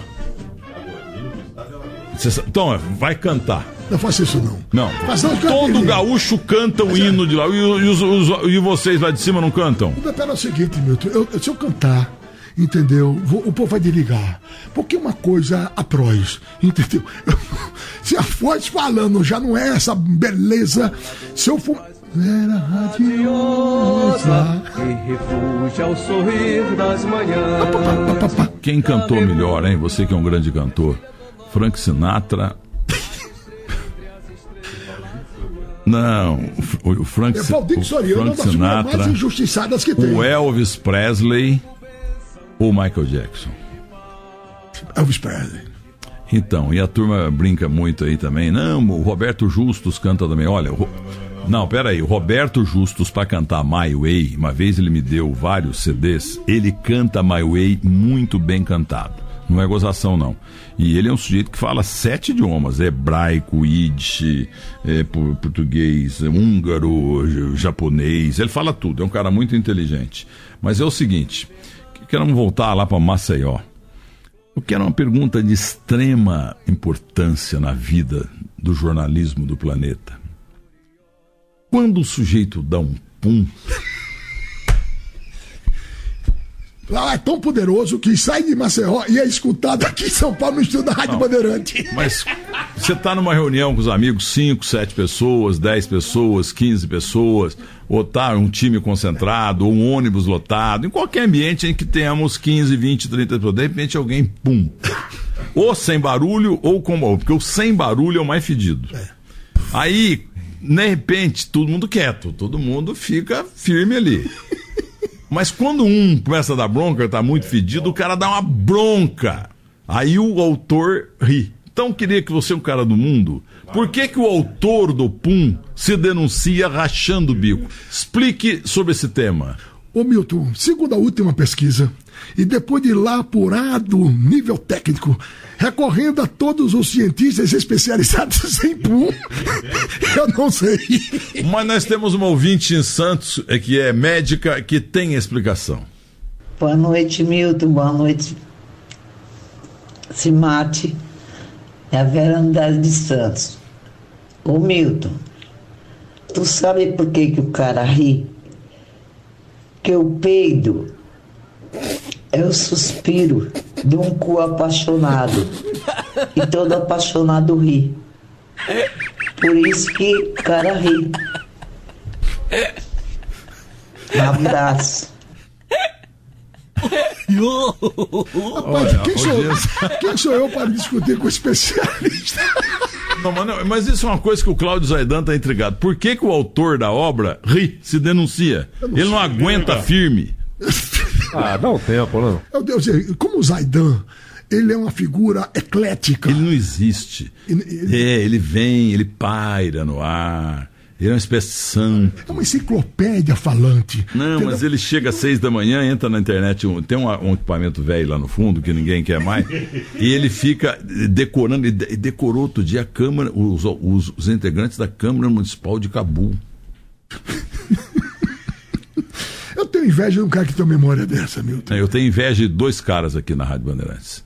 Então, vai cantar. Não faça isso, não. Não. Mas não, Todo gaúcho canta o hino de lá. E, os- os- e vocês lá de cima não cantam? O detalhe é o seguinte, Milton, eu- se eu cantar, entendeu? Vou- o povo vai desligar. Porque uma coisa atroz, entendeu? se a voz falando já não é essa beleza, se eu for. Era radiosa. Que refúgio ao sorrir das manhãs. Quem cantou melhor, hein? Você que é um grande cantor. Frank Sinatra. Não, o Frank, É Valdir o Soriano, Frank figuras mais Sinatra, injustiçadas que tem. o Elvis Presley ou Michael Jackson. Elvis Presley. Então, e a turma brinca muito aí também. Não, o Roberto Justus canta também. Olha, o não, peraí, o Roberto Justus para cantar My Way, uma vez ele me deu vários CDs, ele canta My Way muito bem cantado. Não é gozação, não. E ele é um sujeito que fala sete idiomas: hebraico, yiddish, é, por- português, húngaro, japonês. Ele fala tudo, é um cara muito inteligente. Mas é o seguinte: queremos voltar lá para Maceió. Eu quero uma pergunta de extrema importância na vida do jornalismo do planeta. Quando o sujeito dá um pum, Lá é tão poderoso que sai de Maceió e é escutado aqui em São Paulo no estúdio da Rádio Bandeirante. mas você está numa reunião com os amigos, 5, 7 pessoas, 10 pessoas, 15 pessoas, ou tá um time concentrado, ou um ônibus lotado, em qualquer ambiente em que tenhamos 15, 20, 30 pessoas, de repente alguém pum. Ou sem barulho, ou com porque o sem barulho é o mais fedido. Aí, de repente, todo mundo quieto, todo mundo fica firme ali. Mas quando um começa a dar bronca, tá muito fedido, o cara dá uma bronca. Aí o autor ri. Então queria que você, um cara do mundo, por que, que o autor do Pum se denuncia rachando o bico? Explique sobre esse tema. Ô Milton, segundo a última pesquisa, e depois de lá apurado nível técnico, recorrendo a todos os cientistas especializados em PUM, eu não sei. Mas nós temos uma ouvinte em Santos, é, que é médica, que tem explicação. Boa noite, Milton. Boa noite, Simate. É a Vera Andrade de Santos. Ô, Milton, tu sabe por que, que o cara ri? Que o peido é o suspiro de um cu apaixonado. E todo apaixonado ri. Por isso que o cara ri. Um abraço. Rapaz, quem, sou, quem sou eu para discutir com especialista? Não, mas, não, mas isso é uma coisa que o Cláudio Zaidan tá intrigado. Por que, que o autor da obra ri, se denuncia? Ele não aguenta firme. Ah, dá um tempo, não. Eu, eu, sei, como o Zaidan, ele é uma figura eclética. Ele não existe. É, ele vem, ele paira no ar. Ele é uma espécie de santo. É uma enciclopédia falante. Não, Entendeu? mas ele chega às seis da manhã, entra na internet, um- tem um, um equipamento velho lá no fundo que ninguém quer mais, e ele fica decorando, ele de- decorou outro dia a Câmara, os, os- os integrantes da Câmara Municipal de Cabul. Tenho inveja de um cara que tem uma memória dessa, Milton. Eu tenho inveja de dois caras aqui na Rádio Bandeirantes.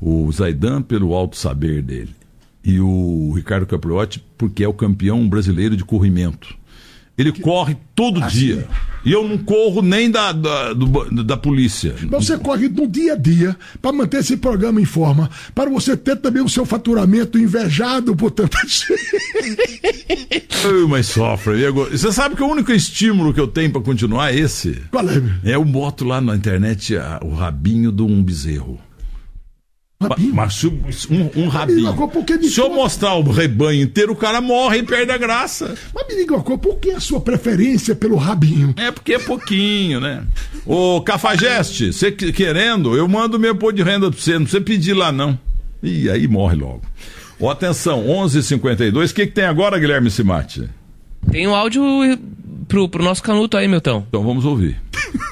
O Zaidan, pelo alto saber dele, e o Ricardo Capriotti, porque é o campeão brasileiro de corrimento. Ele corre todo dia. E eu não corro nem da, da, do- da polícia. Mas você corre no dia a dia para manter esse programa em forma, para você ter também o seu faturamento invejado por tanta gente. Mas sofre. Você sabe que o único estímulo que eu tenho para continuar é esse. Qual é? É eu boto lá na internet a- o rabinho de um bezerro. Rabinho? Mas se um, um rabinho. Agora, por que de Se eu todo- mostrar o rebanho inteiro, o cara morre e perde a graça. Mas me diga uma coisa, por que a sua preferência pelo rabinho? É porque é pouquinho, né? Ô, Cafajeste, você que- querendo, eu mando meu pôr de renda pra você, não precisa pedir lá não. E aí morre logo. Ó, atenção, 11:52. O que, que tem agora, Guilherme Simati? Tem um áudio pro, pro nosso canuto aí, Milton. Então vamos ouvir.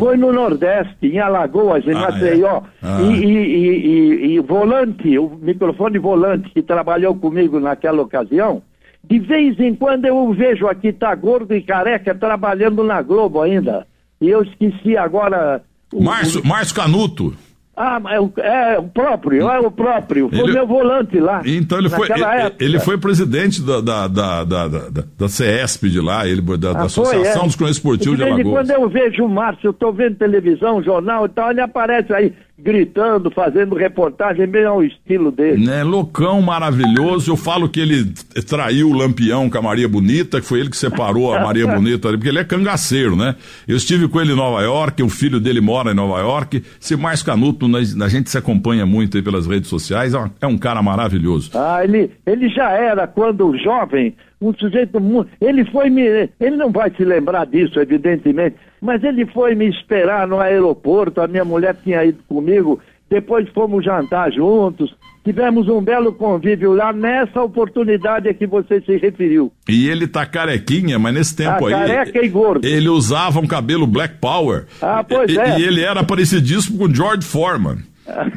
Foi no Nordeste, em Alagoas, em Ah, Maceió. Ah. E, e, e, e- volante, o microfone volante que trabalhou comigo naquela ocasião, de vez em quando eu o vejo aqui, tá gordo e careca, trabalhando na Globo ainda. E eu esqueci agora. o- Márcio, Márcio Canuto. Ah, mas é o- é o próprio, é o próprio. Foi Ele- meu volante lá. Então ele foi, ele, ele foi presidente da, da, da, da, da, da CESP de lá, ele, da, da Ah, foi, Associação é. dos Cronistas Esportivos de Alagoas. quando eu vejo o Márcio, eu estou vendo televisão, jornal e tal, ele aparece aí gritando, fazendo reportagem, bem ao estilo dele. Né, loucão maravilhoso. Eu falo que ele traiu o Lampião com a Maria Bonita, que foi ele que separou a Maria Bonita ali, porque ele é cangaceiro, né? Eu estive com ele em Nova York, o filho dele mora em Nova York. Se mais Canuto, a gente se acompanha muito aí pelas redes sociais, é um- é um cara maravilhoso. Ah, ele, ele já era, quando jovem, um sujeito muito. Ele foi me. Ele não vai se lembrar disso, evidentemente, mas ele foi me esperar no aeroporto, a minha mulher tinha ido comigo, depois fomos jantar juntos. Tivemos um belo convívio lá nessa oportunidade a que você se referiu. E ele tá carequinha, mas nesse tempo Ah, aí. careca e gordo. Ele usava um cabelo Black Power. Ah, pois e, é. E ele era parecidíssimo com o George Foreman.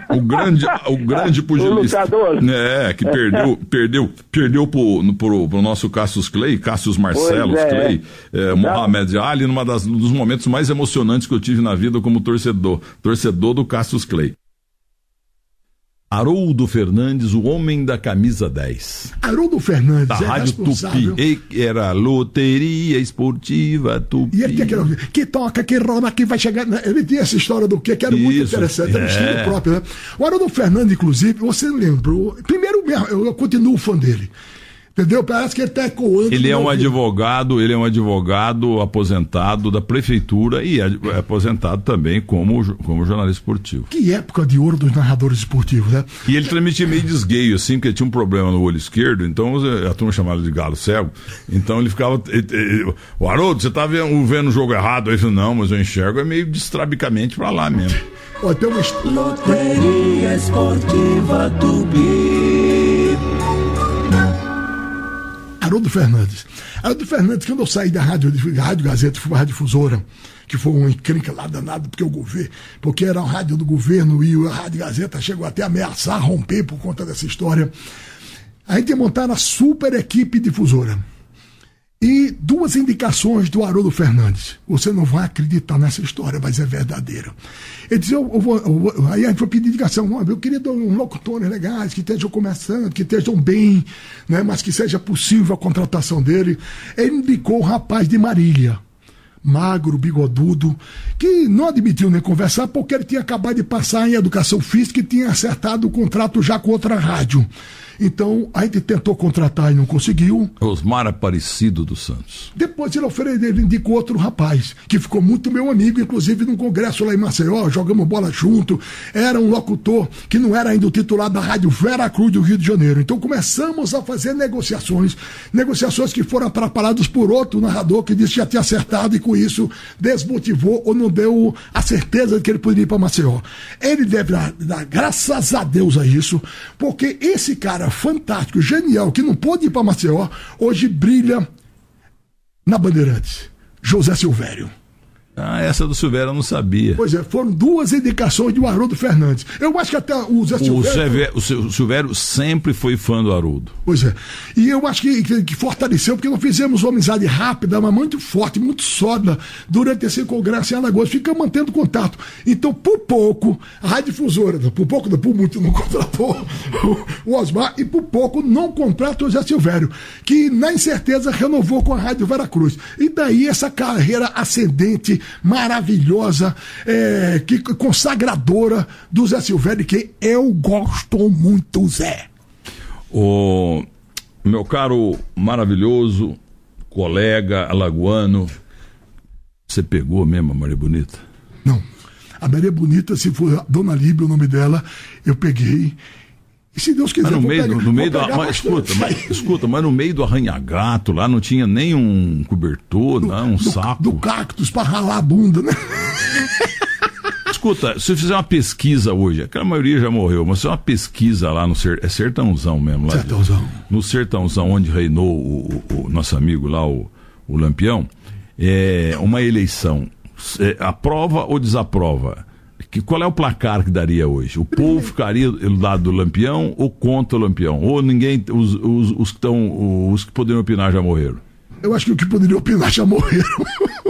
O grande, o grande pugilista. lutador. É, que perdeu, perdeu, perdeu pro, pro, pro nosso Cassius Clay, Cassius Marcellus Pois é. Clay, é, Mohamed Ali, numa das, um dos momentos mais emocionantes que eu tive na vida como torcedor, torcedor do Cassius Clay. Haroldo Fernandes, o homem da camisa 10. Haroldo Fernandes Da é Rádio. Tupi. E era loteria esportiva Tupi. E ele tem aquela que toca, que roda, que vai chegar. Ele tinha essa história do quê? Que era muito Isso, interessante, era um é. estilo próprio, né? O Haroldo Fernandes, inclusive, você lembrou. Primeiro eu continuo fã dele. Entendeu? Parece que ele está ecoando. Ele é um ouvido. advogado, ele é um advogado aposentado da prefeitura e é aposentado também como, como jornalista esportivo. Que época de ouro dos narradores esportivos, né? E ele transmitia meio desgueio, assim, porque tinha um problema no olho esquerdo, então eh, a turma chamava ele de galo cego. Então ele ficava. eh, eh, O Haroldo, você tá vendo, vendo o jogo errado? Aí ele falou, não, mas eu enxergo é meio destrabicamente pra lá mesmo. Ó, tem uma Loteria Esportiva Tupi. Haroldo Fernandes. Haroldo Fernandes, quando eu saí da Rádio, da Rádio Gazeta, fui para a Rádio Difusora, que foi uma encrenca lá danada, porque o governo, porque era a rádio do governo e a Rádio Gazeta chegou até a ameaçar romper por conta dessa história. A gente ia montar a super equipe difusora. E duas indicações do Haroldo Fernandes. Você não vai acreditar nessa história, mas é verdadeira. Ele disse, eu, eu vou, eu vou- aí foi pedir indicação. "Ó, Eu queria um locutores legais, que estejam começando, que estejam bem, né, mas que seja possível a contratação dele. Ele indicou o rapaz de Marília. magro, bigodudo, que não admitiu nem conversar porque ele tinha acabado de passar em educação física e tinha acertado o contrato já com outra rádio. Então, a gente tentou contratar e não conseguiu. Osmar Aparecido dos Santos. Depois ele ofereceu, ele indicou outro rapaz, que ficou muito meu amigo, inclusive num congresso lá em Maceió, jogamos bola junto. Era um locutor que não era ainda o titular da Rádio Vera Cruz do Rio de Janeiro. Então começamos a fazer negociações, negociações que foram atrapalhadas por outro narrador que disse que já tinha acertado e com isso desmotivou ou não deu a certeza de que ele poderia ir para Maceió. Ele deve dar, dar graças a Deus a isso, porque esse cara fantástico, genial, que não pôde ir para Maceió, hoje brilha na Bandeirantes. José Silvério. Ah, essa do Silvério eu não sabia. Pois é, foram duas indicações do Haroldo Fernandes. Eu acho que até o Zé O Silvério. Silvério, o Sil- o Silvério sempre foi fã do Haroldo. Pois é. E eu acho que, que, que fortaleceu, porque nós fizemos uma amizade rápida, mas muito forte, muito sólida, durante esse congresso em Alagoas. Fica mantendo contato. Então, por pouco, a Rádio Difusora, por pouco, não, por muito, não contratou o, Osmar, e por pouco não contrata o Zé Silvério, que na incerteza renovou com a Rádio Veracruz. E daí essa carreira ascendente, maravilhosa, é, que consagradora do Zé Silvério, que eu gosto muito, Zé. O meu caro maravilhoso colega alagoano, você pegou mesmo a Maria Bonita? Não. A Maria Bonita, se for Dona Líbia o nome dela, eu peguei. E se Deus quiser, Mas no meio, pegar- do, no meio do, mas, escuta, mas, escuta, mas no meio do arranha-gato lá não tinha nem um cobertor, não, um do, saco. do cactus para ralar a bunda, né? Escuta, se eu fizer uma pesquisa hoje, aquela maioria já morreu, mas se uma pesquisa lá no ser, é sertãozão mesmo, lá de- Sertãozão. no sertãozão onde reinou o, o- o nosso amigo lá, o, o Lampião, é uma eleição, é, aprova ou desaprova? Que, qual é o placar que daria hoje? O povo ficaria do lado do Lampião ou contra o Lampião? Ou ninguém, os, os, os que os que poderiam opinar já morreram? Eu acho que o que poderia opinar já morreram.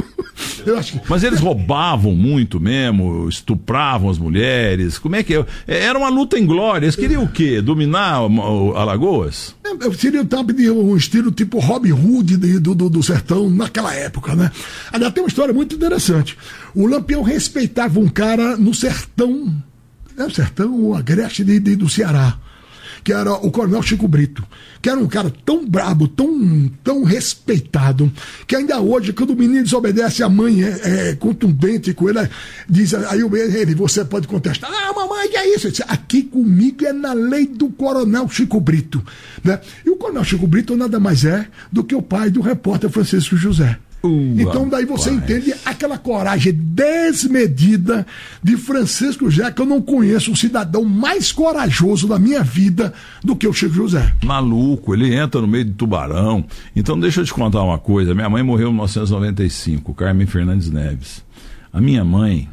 Eu acho que Mas eles roubavam muito mesmo, estupravam as mulheres. Como é que é? Era uma luta em glória. Eles queriam o quê? Dominar Alagoas? Eu seria tipo de um estilo tipo Robin Hood de- do, do, do sertão naquela época, né? Aliás, tem uma história muito interessante. O Lampião respeitava um cara no sertão, é o sertão, o Agreste de, de- do Ceará, que era o Coronel Chico Brito, que era um cara tão brabo, tão, tão respeitado, que ainda hoje, quando o menino desobedece, a mãe é, é contundente com ele, diz, aí o- ele, você pode contestar, ah, mamãe, que é isso? Disse, Aqui comigo é na lei do Coronel Chico Brito. Né? E o Coronel Chico Brito nada mais é do que o pai do repórter Francisco José. Então daí você entende aquela coragem desmedida de Francisco José, que eu não conheço um cidadão mais corajoso da minha vida do que o Chico José. Maluco, ele entra no meio de tubarão. Então deixa eu te contar uma coisa. Minha mãe morreu em 1995, Carmen Fernandes Neves. A minha mãe,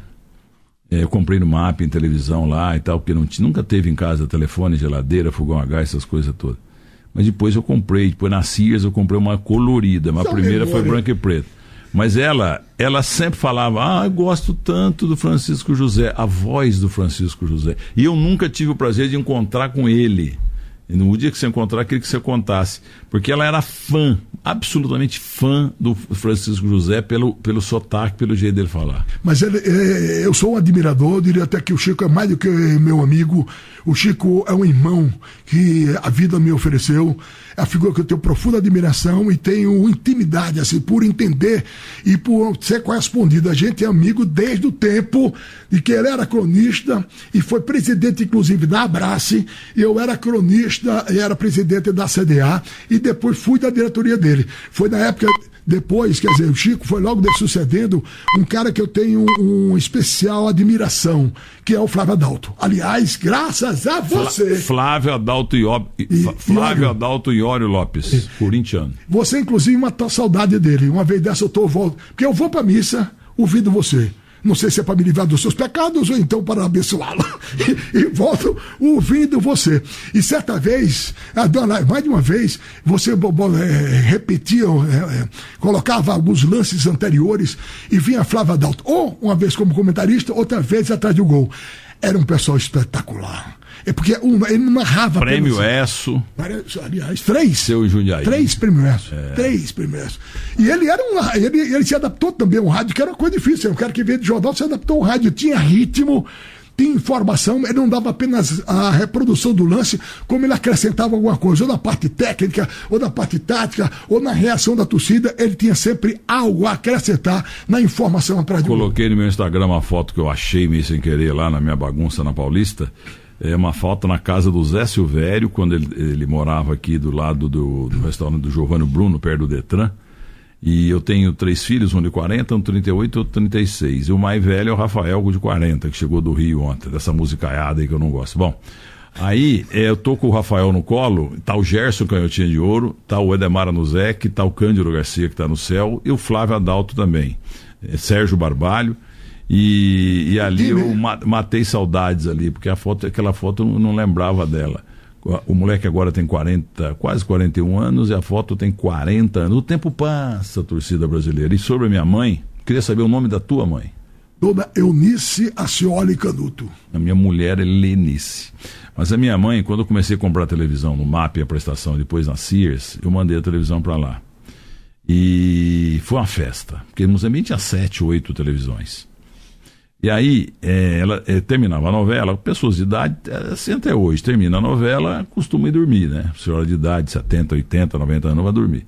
eh, eu comprei no mapa em televisão lá e tal, porque não nunca teve em casa telefone, geladeira, fogão a gás, essas coisas todas. Mas depois eu comprei, depois na Sears eu comprei uma colorida, mas a primeira foi branca e preta. Mas ela, ela sempre falava, ah, eu gosto tanto do Francisco José, a voz do Francisco José. E eu nunca tive o prazer de encontrar com ele. E no dia que você encontrar, queria que você contasse. Porque ela era fã, absolutamente fã do Francisco José pelo, pelo sotaque, pelo jeito dele falar. Mas ele, é, eu sou um admirador, diria até que o Chico é mais do que meu amigo. O Chico é um irmão que a vida me ofereceu. É a figura que eu tenho profunda admiração e tenho intimidade, assim, por entender e por ser correspondido. A gente é amigo desde o tempo de que ele era cronista e foi presidente, inclusive, da Abrace. Eu era cronista e era presidente da CDA e depois fui da diretoria dele. Foi na época depois, quer dizer, o Chico foi logo de sucedendo um cara que eu tenho um especial admiração, que é o Flávio Adalto. Aliás, graças a você, Flávio Adalto Ió... Flávio Iório. Adalto Iório Lopes, corintiano. você inclusive matou a saudade dele. Uma vez dessa eu tô volto, porque eu vou pra missa ouvindo você. Não sei se é para me livrar dos seus pecados ou então para abençoá-lo. E, e volto ouvindo você. E certa vez, mais de uma vez, você eh, repetia, eh, eh, colocava alguns lances anteriores e vinha Flávia Adalto. Ou uma vez como comentarista, outra vez atrás do gol. Era um pessoal espetacular. É porque um, ele não narrava Prêmio apenas- ESSO, Várias- Aliás, três. seu Jundiaí. Três prêmios. É. Três prêmios. E ele era um. Ele, ele se adaptou também ao rádio, que era uma coisa difícil. Um cara que veio de jornal se adaptou ao rádio, tinha ritmo, tinha informação, ele não dava apenas a reprodução do lance, como ele acrescentava alguma coisa, ou na parte técnica, ou na parte tática, ou na reação da torcida, ele tinha sempre algo a acrescentar na informação atrás do gol. Coloquei no meu Instagram uma foto que eu achei meio sem querer lá na minha bagunça na Paulista. É uma foto na casa do Zé Silvério, quando ele, ele morava aqui do lado do, do restaurante do Giovanni Bruno, perto do Detran. E eu tenho três filhos, um de 40, um de 38 e outro de 36. E o mais velho é o Rafael, de 40, que chegou do Rio ontem, dessa musicaiada aí que eu não gosto. Bom, aí é, eu tô com o Rafael no colo, tá o Gerson Canhotinha de Ouro, tá o Edemar Anuzek, tá o Cândido Garcia que tá no céu, e o Flávio Adalto também. É, Sérgio Barbalho. E, e ali eu ma- matei saudades ali, porque a foto, aquela foto eu não lembrava dela. O moleque agora tem 40, quase 41 anos e a foto tem 40 anos. O tempo passa, torcida brasileira. E sobre a minha mãe, queria saber o nome da tua mãe. Dona Eunice Acioli Canuto. A minha mulher é Lenice. Mas a minha mãe, quando eu comecei a comprar televisão no MAP, a prestação, depois na Sears, eu mandei a televisão para lá. E foi uma festa, porque no Moçambique tinha sete, oito televisões. E aí, eh, ela eh, terminava a novela, pessoas de idade, eh, assim até hoje, termina a novela, costuma ir dormir, né? Senhora de idade, 70, 80, 90 anos, vai dormir.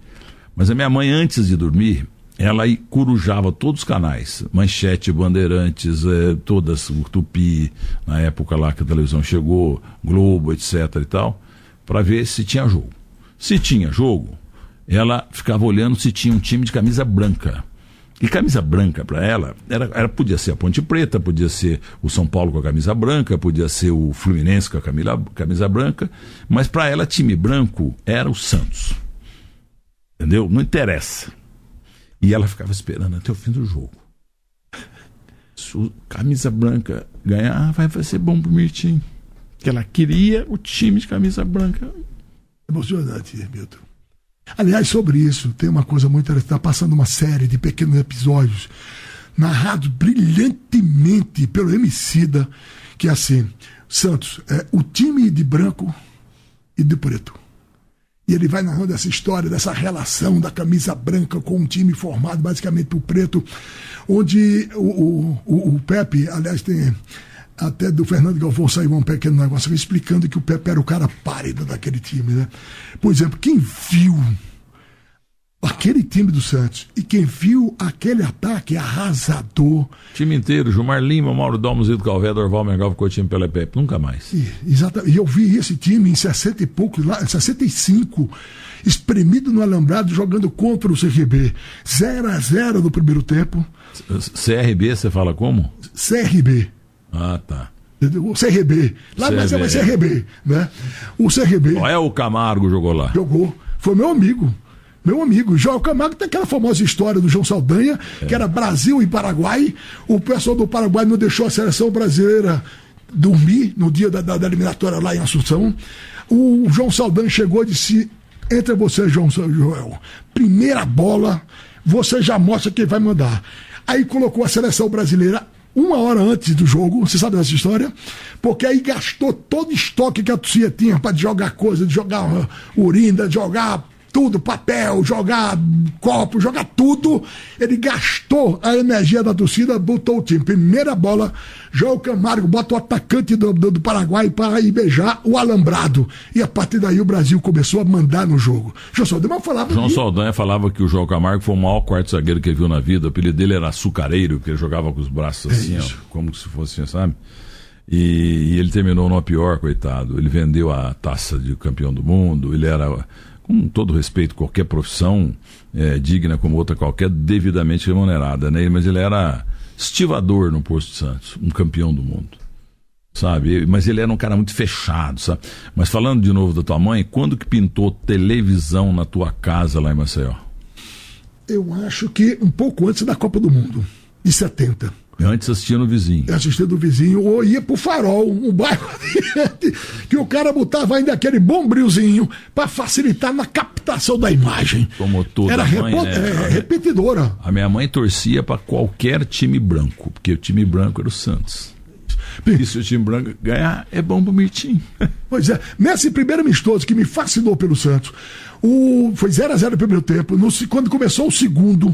Mas a minha mãe, antes de dormir, ela corujava todos os canais, Manchete, Bandeirantes, eh, todas, o Tupi, na época lá que a televisão chegou, Globo, etc e tal, para ver se tinha jogo. Se tinha jogo, ela ficava olhando se tinha um time de camisa branca. E camisa branca para ela era, era, podia ser a Ponte Preta, podia ser o São Paulo com a camisa branca, podia ser o Fluminense com a camisa, camisa branca, mas para ela time branco era o Santos. Entendeu? Não interessa. E ela ficava esperando até o fim do jogo. Se camisa branca ganhar, vai, vai ser bom pro Mirtim. Que ela queria o time de camisa branca. Emocionante, Milton. Aliás, sobre isso, tem uma coisa muito interessante. Está passando uma série de pequenos episódios narrados brilhantemente pelo Emicida, que é assim, Santos, é o time de branco e de preto. E ele vai narrando essa história, dessa relação da camisa branca com um time formado basicamente por preto, onde o, o, o, o Pepe, aliás, tem até do Fernando Galvão saiu um pequeno negócio aqui explicando que o Pepe era o cara pálido daquele time, né? Por exemplo, quem viu aquele time do Santos e quem viu aquele ataque arrasador. Time inteiro, Gilmar Lima, Mauro Domus, Ito Calvé, Dorval, Mengal, Coutinho, Pelé Pepe, nunca mais. E, exatamente. E eu vi esse time em 60 e poucos, lá, 65, espremido no alambrado, jogando contra o CRB. 0 a 0 no primeiro tempo. CRB, você fala como? CRB. Ah, tá. O CRB. Lá CRB. mas é mais CRB, né? O CRB. Olha o Camargo jogou lá. Jogou. Foi meu amigo. Meu amigo, João Camargo tem aquela famosa história do João Saldanha, é. que era Brasil e Paraguai. O pessoal do Paraguai não deixou a seleção brasileira dormir no dia da, da, da eliminatória lá em Assunção. O João Saldanha chegou e disse: Entre você, João Joel, primeira bola, você já mostra quem vai mandar. Aí colocou a seleção brasileira uma hora antes do jogo, você sabe dessa história? Porque aí gastou todo o estoque que a torcida tinha para jogar coisa, de jogar uh, urina, de jogar tudo, papel, jogar copo, jogar tudo. Ele gastou a energia da torcida, botou o time. Primeira bola, João Camargo bota o atacante do, do, do Paraguai para ir beijar o alambrado. E a partir daí o Brasil começou a mandar no jogo. João Saldanha falava. João que... Saldanha falava que o João Camargo foi o maior quarto zagueiro que ele viu na vida. O apelido dele era açucareiro, porque ele jogava com os braços assim, é ó, como se fosse, sabe? E, e ele terminou no pior, coitado. Ele vendeu a taça de campeão do mundo, ele era com todo respeito, qualquer profissão é, digna como outra qualquer, devidamente remunerada, né? Mas ele era estivador no Posto de Santos, um campeão do mundo, sabe? Mas ele era um cara muito fechado, sabe? Mas falando de novo da tua mãe, quando que pintou televisão na tua casa lá em Maceió? Eu acho que um pouco antes da Copa do Mundo, de 70. Antes assistia no vizinho. Assistia do vizinho, ou ia pro farol, um bairro adiante, que o cara botava ainda aquele bombrilzinho para facilitar na captação da imagem. Como toda Era mãe, repo- né? é, repetidora. A minha mãe torcia para qualquer time branco, porque o time branco era o Santos. E se o time branco ganhar, é bom pro Mirtinho. Pois é, nesse primeiro amistoso que me fascinou pelo Santos, o, foi 0 a 0 no primeiro tempo. No, quando começou o segundo,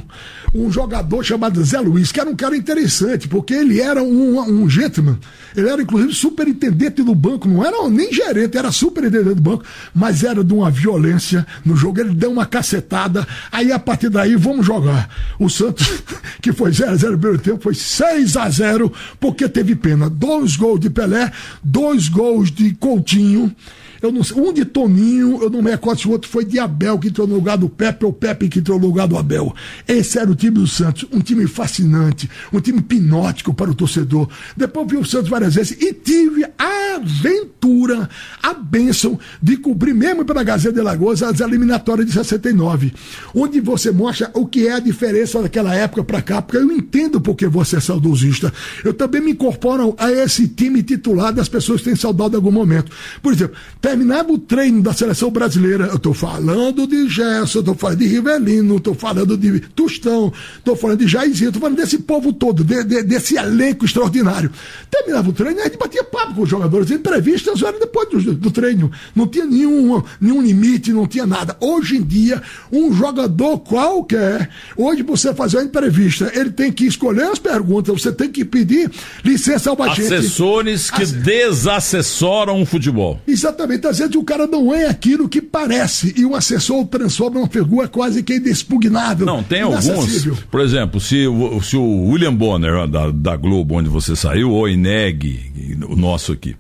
um jogador chamado Zé Luiz, que era um cara interessante, porque ele era um, um gentleman. Ele era, inclusive, superintendente do banco, não era nem gerente, era superintendente do banco, mas era de uma violência no jogo. Ele deu uma cacetada, aí a partir daí vamos jogar. O Santos, que foi 0 a 0 no primeiro tempo, foi 6 a 0 porque teve pena. Dois gols de Pelé, dois gols de Coutinho. Eu não sei, um de Toninho, eu não me recordo se o outro foi de Abel que entrou no lugar do Pepe ou Pepe que entrou no lugar do Abel. Esse era o time do Santos, um time fascinante, um time hipnótico para o torcedor. Depois vi o Santos várias vezes e tive a aventura, a bênção de cobrir mesmo pela Gazeta de Lagoas as eliminatórias de 69, onde você mostra o que é a diferença daquela época para cá, porque eu entendo porque você é saudosista. Eu também me incorporo a esse time titular das pessoas que têm saudade em algum momento. Por exemplo, terminava o treino da seleção brasileira, eu estou falando de Gerson, estou falando de Rivelino, estou falando de Tostão, estou falando de Jairzinho, estou falando desse povo todo, de, de, desse elenco extraordinário. Terminava o treino, a gente batia papo com os jogadores, entrevistas eram depois do, do treino. Não tinha nenhum, nenhum limite, não tinha nada. Hoje em dia, um jogador qualquer, hoje você fazer uma entrevista, ele tem que escolher as perguntas, você tem que pedir licença ao bagente. Assessores que As... desassessoram o futebol. Exatamente muitas vezes o cara não é aquilo que parece e o assessor transforma uma figura quase que inexpugnável. Não, tem alguns. Por exemplo, se, se o William Bonner, da, da Globo, onde você saiu, ou Ineg, o nosso aqui,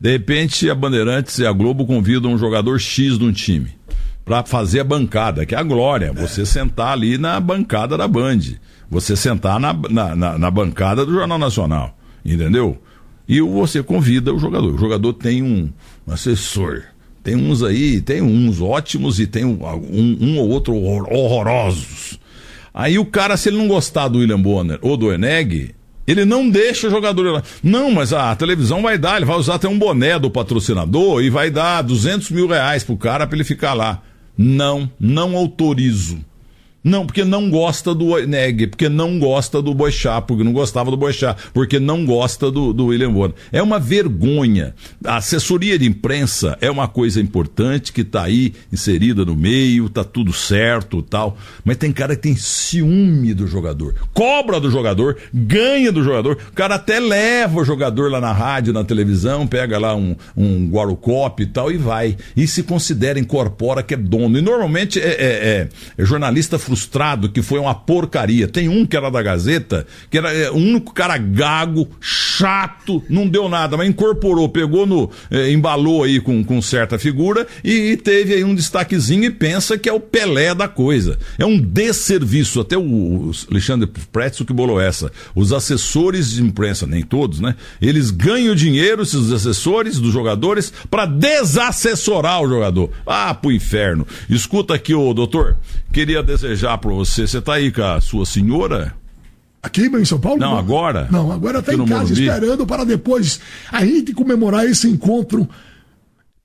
de repente a Bandeirantes e a Globo convidam um jogador X de um time para fazer a bancada, que é a glória. É. Você sentar ali na bancada da Band. Você sentar na, na, na, na bancada do Jornal Nacional. Entendeu? E você convida o jogador. O jogador tem um, um assessor. Tem uns aí, tem uns ótimos e tem um, um, ou outro horrorosos. Aí o cara, se ele não gostar do William Bonner ou do Eneg, ele não deixa o jogador lá. Não, mas a televisão vai dar, ele vai usar até um boné do patrocinador e vai dar 200 mil reais pro cara para ele ficar lá. Não, não autorizo. Não, porque não gosta do Neg, porque não gosta do Boixá, porque não gostava do Boixá, porque não gosta do, do William Bonner. É uma vergonha. A assessoria de imprensa é uma coisa importante que está aí inserida no meio, tá tudo certo tal. Mas tem cara que tem ciúme do jogador, cobra do jogador, ganha do jogador. O cara até leva o jogador lá na rádio, na televisão, pega lá um, um Guarocop e tal e vai. E se considera, incorpora que é dono. E normalmente é, é, é, é jornalista frustrado que foi uma porcaria. Tem um que era da Gazeta, que era é, o único cara gago, não deu nada, mas incorporou, pegou no. É, embalou aí com, com certa figura e, e, teve aí um destaquezinho e pensa que é o Pelé da coisa. É um desserviço. Até o, o Alexandre Pretzel que bolou essa. Os assessores de imprensa, nem todos, né? Eles ganham dinheiro, esses assessores dos jogadores, para desassessorar o jogador. Ah, pro inferno. Escuta aqui, ô doutor, queria desejar para você. Você está aí com a sua senhora? Aqui em São Paulo? Não, agora? Não, agora está em casa Morumbi. esperando para depois a gente comemorar esse encontro.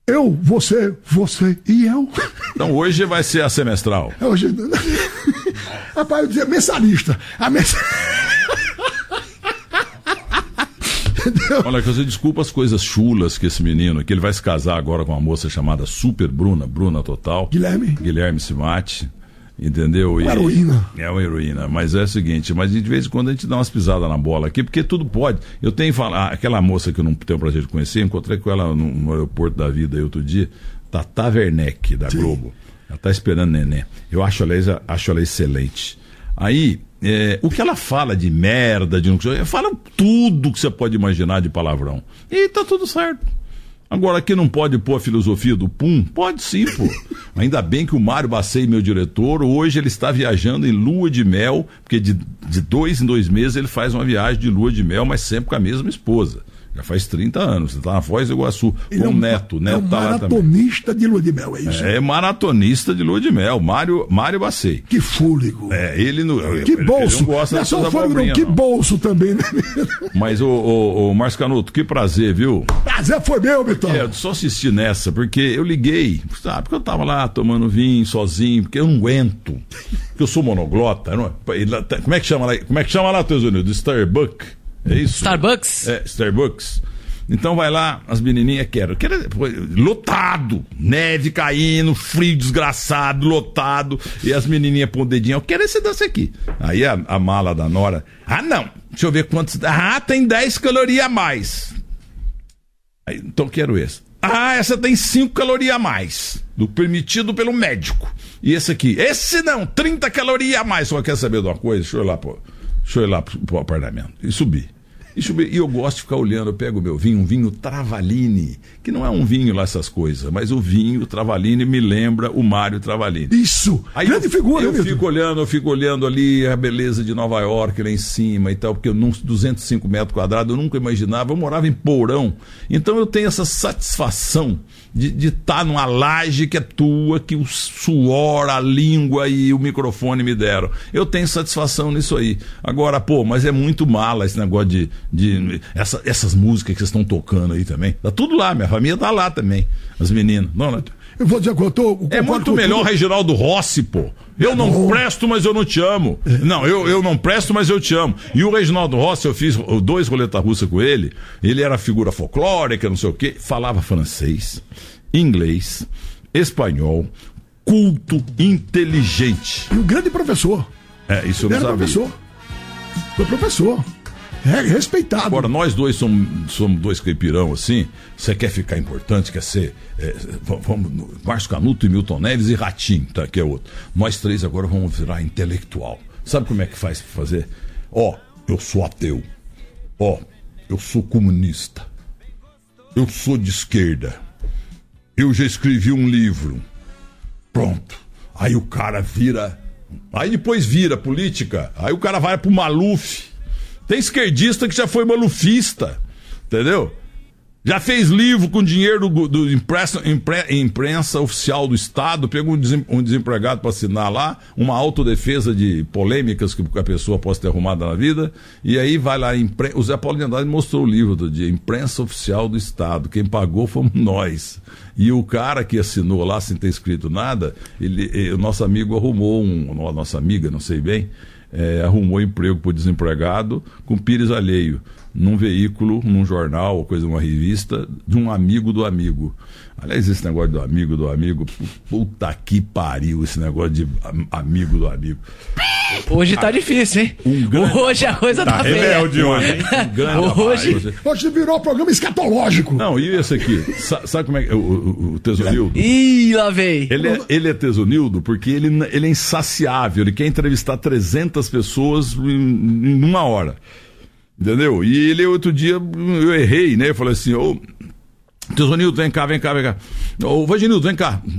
Eu, você, você e eu. Então hoje vai ser a semestral. É hoje. Rapaz, eu dizia mensalista. A mens... Olha, que você desculpa as coisas chulas que esse menino, que ele vai se casar agora com uma moça chamada Super Bruna, Bruna Total. Guilherme. Guilherme Simati. Entendeu? Uma heroína. É uma heroína. Mas é o seguinte, mas de vez em quando a gente dá umas pisadas na bola aqui, porque tudo pode. Eu tenho falar, aquela moça que eu não tenho prazer de conhecer, encontrei com ela no, aeroporto da vida aí outro dia, Tata Werneck, da Sim. Globo. Ela tá esperando neném. Eu acho ela, acho ela excelente. Aí, é, o que ela fala de merda, de não fala tudo que você pode imaginar de palavrão. E tá tudo certo. Agora, aqui não pode pôr a filosofia do pum? Pode sim, pô. Ainda bem que o Mário Bacei, meu diretor, hoje ele está viajando em lua de mel, porque de, de dois em dois meses ele faz uma viagem de lua de mel, mas sempre com a mesma esposa. Já faz 30 anos, você está na Foz do Iguaçu. Ele com é um, neto, neto é um tá maratonista de lua de mel, é isso? É, maratonista de lua de mel, Mário, Mário Bacei. Que fúlego. É, ele não. Que ele, bolso. Ele não gosta não é só fôlego, não, que bolso também, né? Mas, o, o, o Márcio Canuto, que prazer, viu? Prazer foi meu, Vitão. É, eu só assisti nessa, porque eu liguei, sabe? Porque eu tava lá tomando vinho sozinho, porque eu não aguento. Porque eu sou monoglota, não é? Como é que chama lá? Como é que chama lá, Teus Unidos? Starbucks? É isso? Starbucks? É, Starbucks. Então vai lá, as menininhas querem. quero lotado, neve caindo, frio desgraçado, lotado. E as menininhas põem o dedinho, eu quero esse doce aqui. Aí a, a mala da Nora, ah não, deixa eu ver quantos. Ah, tem 10 calorias a mais. Aí, então quero esse. Ah, essa tem 5 calorias a mais. Do permitido pelo médico. E esse aqui? Esse não, 30 calorias a mais. Só quer saber de uma coisa? Deixa eu ir lá, pô. Deixa eu ir lá pro, pro apartamento. E subir. E eu gosto de ficar olhando, eu pego o meu vinho, um vinho Travaline, que não é um vinho lá essas coisas, mas o vinho Travaline me lembra o Mário Travaline. Isso! Aí Grande eu, figura, Eu fico olhando, eu fico olhando ali a beleza de Nova York lá em cima e tal, porque eu num 205 metros quadrados eu nunca imaginava, eu morava em Porão. Então eu tenho essa satisfação de estar numa laje que é tua, que o suor, a língua e o microfone me deram. Eu tenho satisfação nisso aí. Agora, pô, mas é muito mala esse negócio de. de essa, essas músicas que vocês estão tocando aí também. Tá tudo lá, minha família tá lá também. As meninas. Não. Eu vou dizer que eu tô. É muito melhor Reginaldo Rossi, pô. Eu não presto, mas eu não te amo. Não, eu, eu não presto, mas eu te amo. E o Reginaldo Rossi, eu fiz dois roleta russa com ele. Ele era figura folclórica, não sei o quê. Falava francês, inglês, espanhol, culto, inteligente. E um grande professor. É, isso eu Ele não era sabia. professor. Foi professor. É respeitado. Agora, nós dois somos, somos dois caipirão assim. Você quer ficar importante, quer ser. é, vamos, Márcio Canuto e Milton Neves e Ratinho, tá? Que é outro. Nós três agora vamos virar intelectual. Sabe como é que faz pra fazer? Ó, eu sou ateu. Ó, eu sou comunista. Eu sou de esquerda. Eu já escrevi um livro. Pronto. Aí o cara vira. Aí depois vira política. Aí o cara vai pro Maluf. Tem esquerdista que já foi malufista. Entendeu? Já fez livro com dinheiro do, do impresso- impre- imprensa oficial do Estado, pegou um, desem- desempregado para assinar lá, uma autodefesa de polêmicas que a pessoa possa ter arrumado na vida, e aí vai lá, impre... o Zé Paulo de Andrade mostrou o livro do dia, Imprensa Oficial do Estado, quem pagou fomos nós. E o cara que assinou lá sem ter escrito nada, ele, eh, o nosso amigo arrumou, um, nossa amiga, não sei bem, eh, arrumou emprego o desempregado com pires alheio num veículo, num jornal, coisa, uma revista, de um amigo do amigo. Aliás, esse negócio do amigo do amigo, pu- puta que pariu, esse negócio de am- amigo do amigo. Hoje tá difícil, hein? Hoje a coisa tá, feia. Um grande Hoje. rapaz. Hoje virou programa escatológico. Não, e esse aqui? Sa- Sabe como é que. O, o, o Tesonildo? Ih, lá vem. Ele é, ele é tesonildo porque ele, ele é insaciável, ele quer entrevistar 300 pessoas em, em uma hora. Entendeu? E ele, outro dia, eu errei, né? Eu falei assim, ô. Tesonildo, vem cá, vem cá, vem cá. Ô, Vaginildo, vem cá.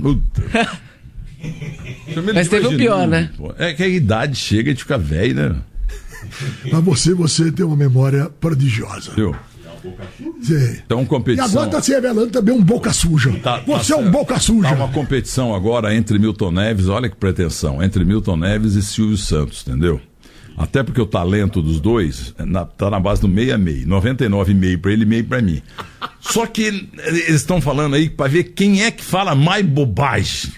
Mas de teve o pior, né? É que a idade chega e a gente fica velho, né? Mas você, você tem uma memória prodigiosa. Viu? Zé. Então, E competição. agora tá se revelando também um boca suja. Tá- você tá é um boca suja. Tá uma competição agora entre Milton Neves, olha que pretensão, entre Milton Neves e Silvio Santos, entendeu? Até porque o talento dos dois é na- tá na base do meio a meio, 99,5 para ele, meio para mim. Só que eles estão falando aí para ver quem é que fala mais bobagem.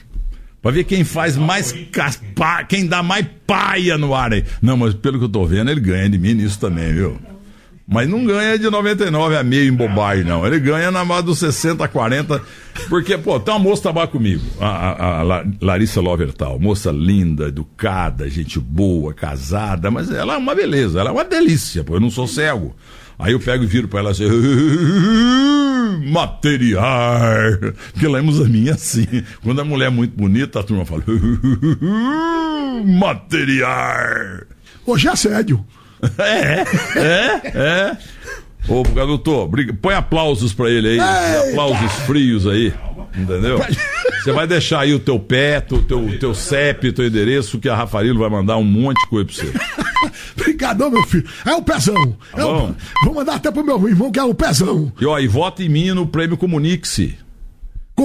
Pra ver quem faz mais caspa, quem dá mais paia no ar aí. Não, mas pelo que eu tô vendo, ele ganha de mim nisso também, viu? Mas não ganha de 99 a meio em bobagem, não. Ele ganha na base dos 60 a 40. Porque, pô, tem uma moça trabalha comigo, a, a- a La- Larissa Lovertal. Moça linda, educada, gente boa, casada, mas ela é uma beleza, ela é uma delícia, pô. Eu não sou cego. Aí eu pego e viro pra ela assim. Material. Porque lemos a minha assim. Quando a mulher é muito bonita, a turma fala. Material. Hoje é assédio. É, é, é. Ô, doutor, briga- põe aplausos pra ele aí. Eita! Aplausos frios aí. Entendeu? Você vai deixar aí o teu pé, o teu, teu CEP, o teu endereço, que a Rafarilo vai mandar um monte de coisa pra você. Obrigadão, meu filho. É o pezão. É o- bom. Vou mandar até pro meu irmão que é o pezão. E ó, e vota em mim no prêmio Comunique-se.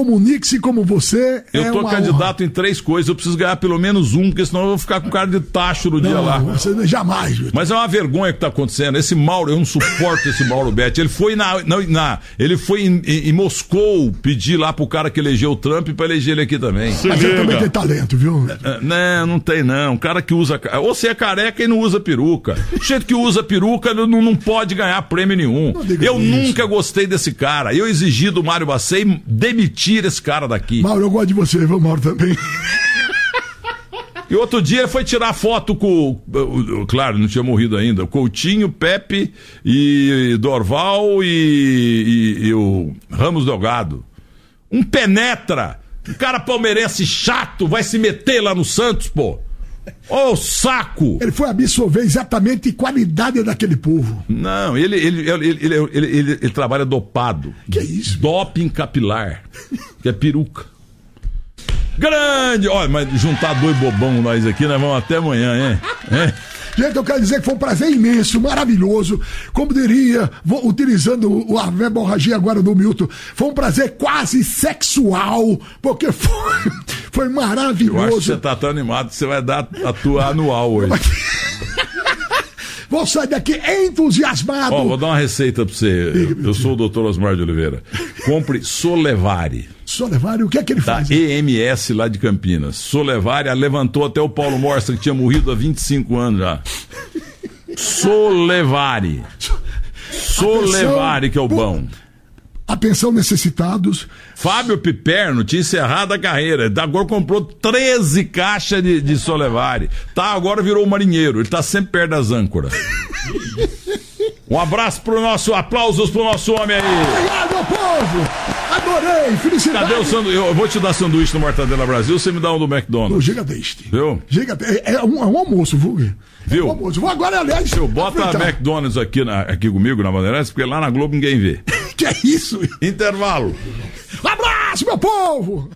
Comunique-se como você. Eu é tô candidato em três coisas, eu preciso ganhar pelo menos um, porque senão eu vou ficar com cara de tacho no dia Não, lá. você jamais, Milton. Mas é uma vergonha que tá acontecendo. Esse Mauro, eu não suporto esse Mauro Betti. Ele foi na, na, na- ele foi em, em- em Moscou pedir lá pro cara que elegeu o Trump pra eleger ele aqui também. Mas ele também tem talento, viu? É, Não, não tem não. Um cara que usa. Ou você é careca e não usa peruca. O jeito que usa peruca não, não pode ganhar prêmio nenhum. Eu isso. nunca gostei desse cara. Eu exigi do Mário Bacei demitir esse cara daqui. Mauro, eu gosto de você, viu, Mauro, também. E outro dia foi tirar foto com. Claro, não tinha morrido ainda. O Coutinho, Pepe e Dorval e, e- e o Ramos Delgado. Um penetra. Um cara palmeirense chato vai se meter lá no Santos, pô. Ô, saco! Ele foi absorver exatamente a qualidade daquele povo. Não, ele, ele, ele, ele, trabalha dopado. Que isso? Doping capilar. Que é peruca. Grande! Olha, mas juntar dois bobão nós aqui, nós vamos até amanhã, hein? hein? Gente, eu quero dizer que foi um prazer imenso, maravilhoso. Como diria, vou, utilizando o- a verborragia agora do Milton, foi um prazer quase sexual, porque foi, foi Eu acho que maravilhoso. você tá tão animado que você vai dar a tua anual hoje. Vou sair daqui entusiasmado. Ó, vou dar uma receita pra você. Eu sou o doutor Osmar de Oliveira. Compre Solevari. Solevário, o que é que ele Da faz? EMS lá de Campinas. Solevari levantou até o Paulo Morsa, que tinha morrido há 25 anos já. Solevari. Solevari, que é o bom. Atenção, necessitados. Fábio Piperno tinha encerrado a carreira. Agora comprou 13 caixas de, de Solevari. Tá, agora virou marinheiro. Ele tá sempre perto das âncoras. Um abraço pro nosso, aplausos pro nosso homem aí. Obrigado, povo! Adorei! Felicidade! Cadê o sanduíche? Eu vou te dar sanduíche no Mortadela Brasil, você me dá um do McDonald's. Giga deste. Viu? Giga, é, é um, é um almoço, viu? Viu? É um almoço. Vou agora, aliás. Eu bota a. McDonald's aqui, na- aqui comigo na Bandeirantes, porque lá na Globo ninguém vê. Que é isso? Intervalo. Um abraço, meu povo!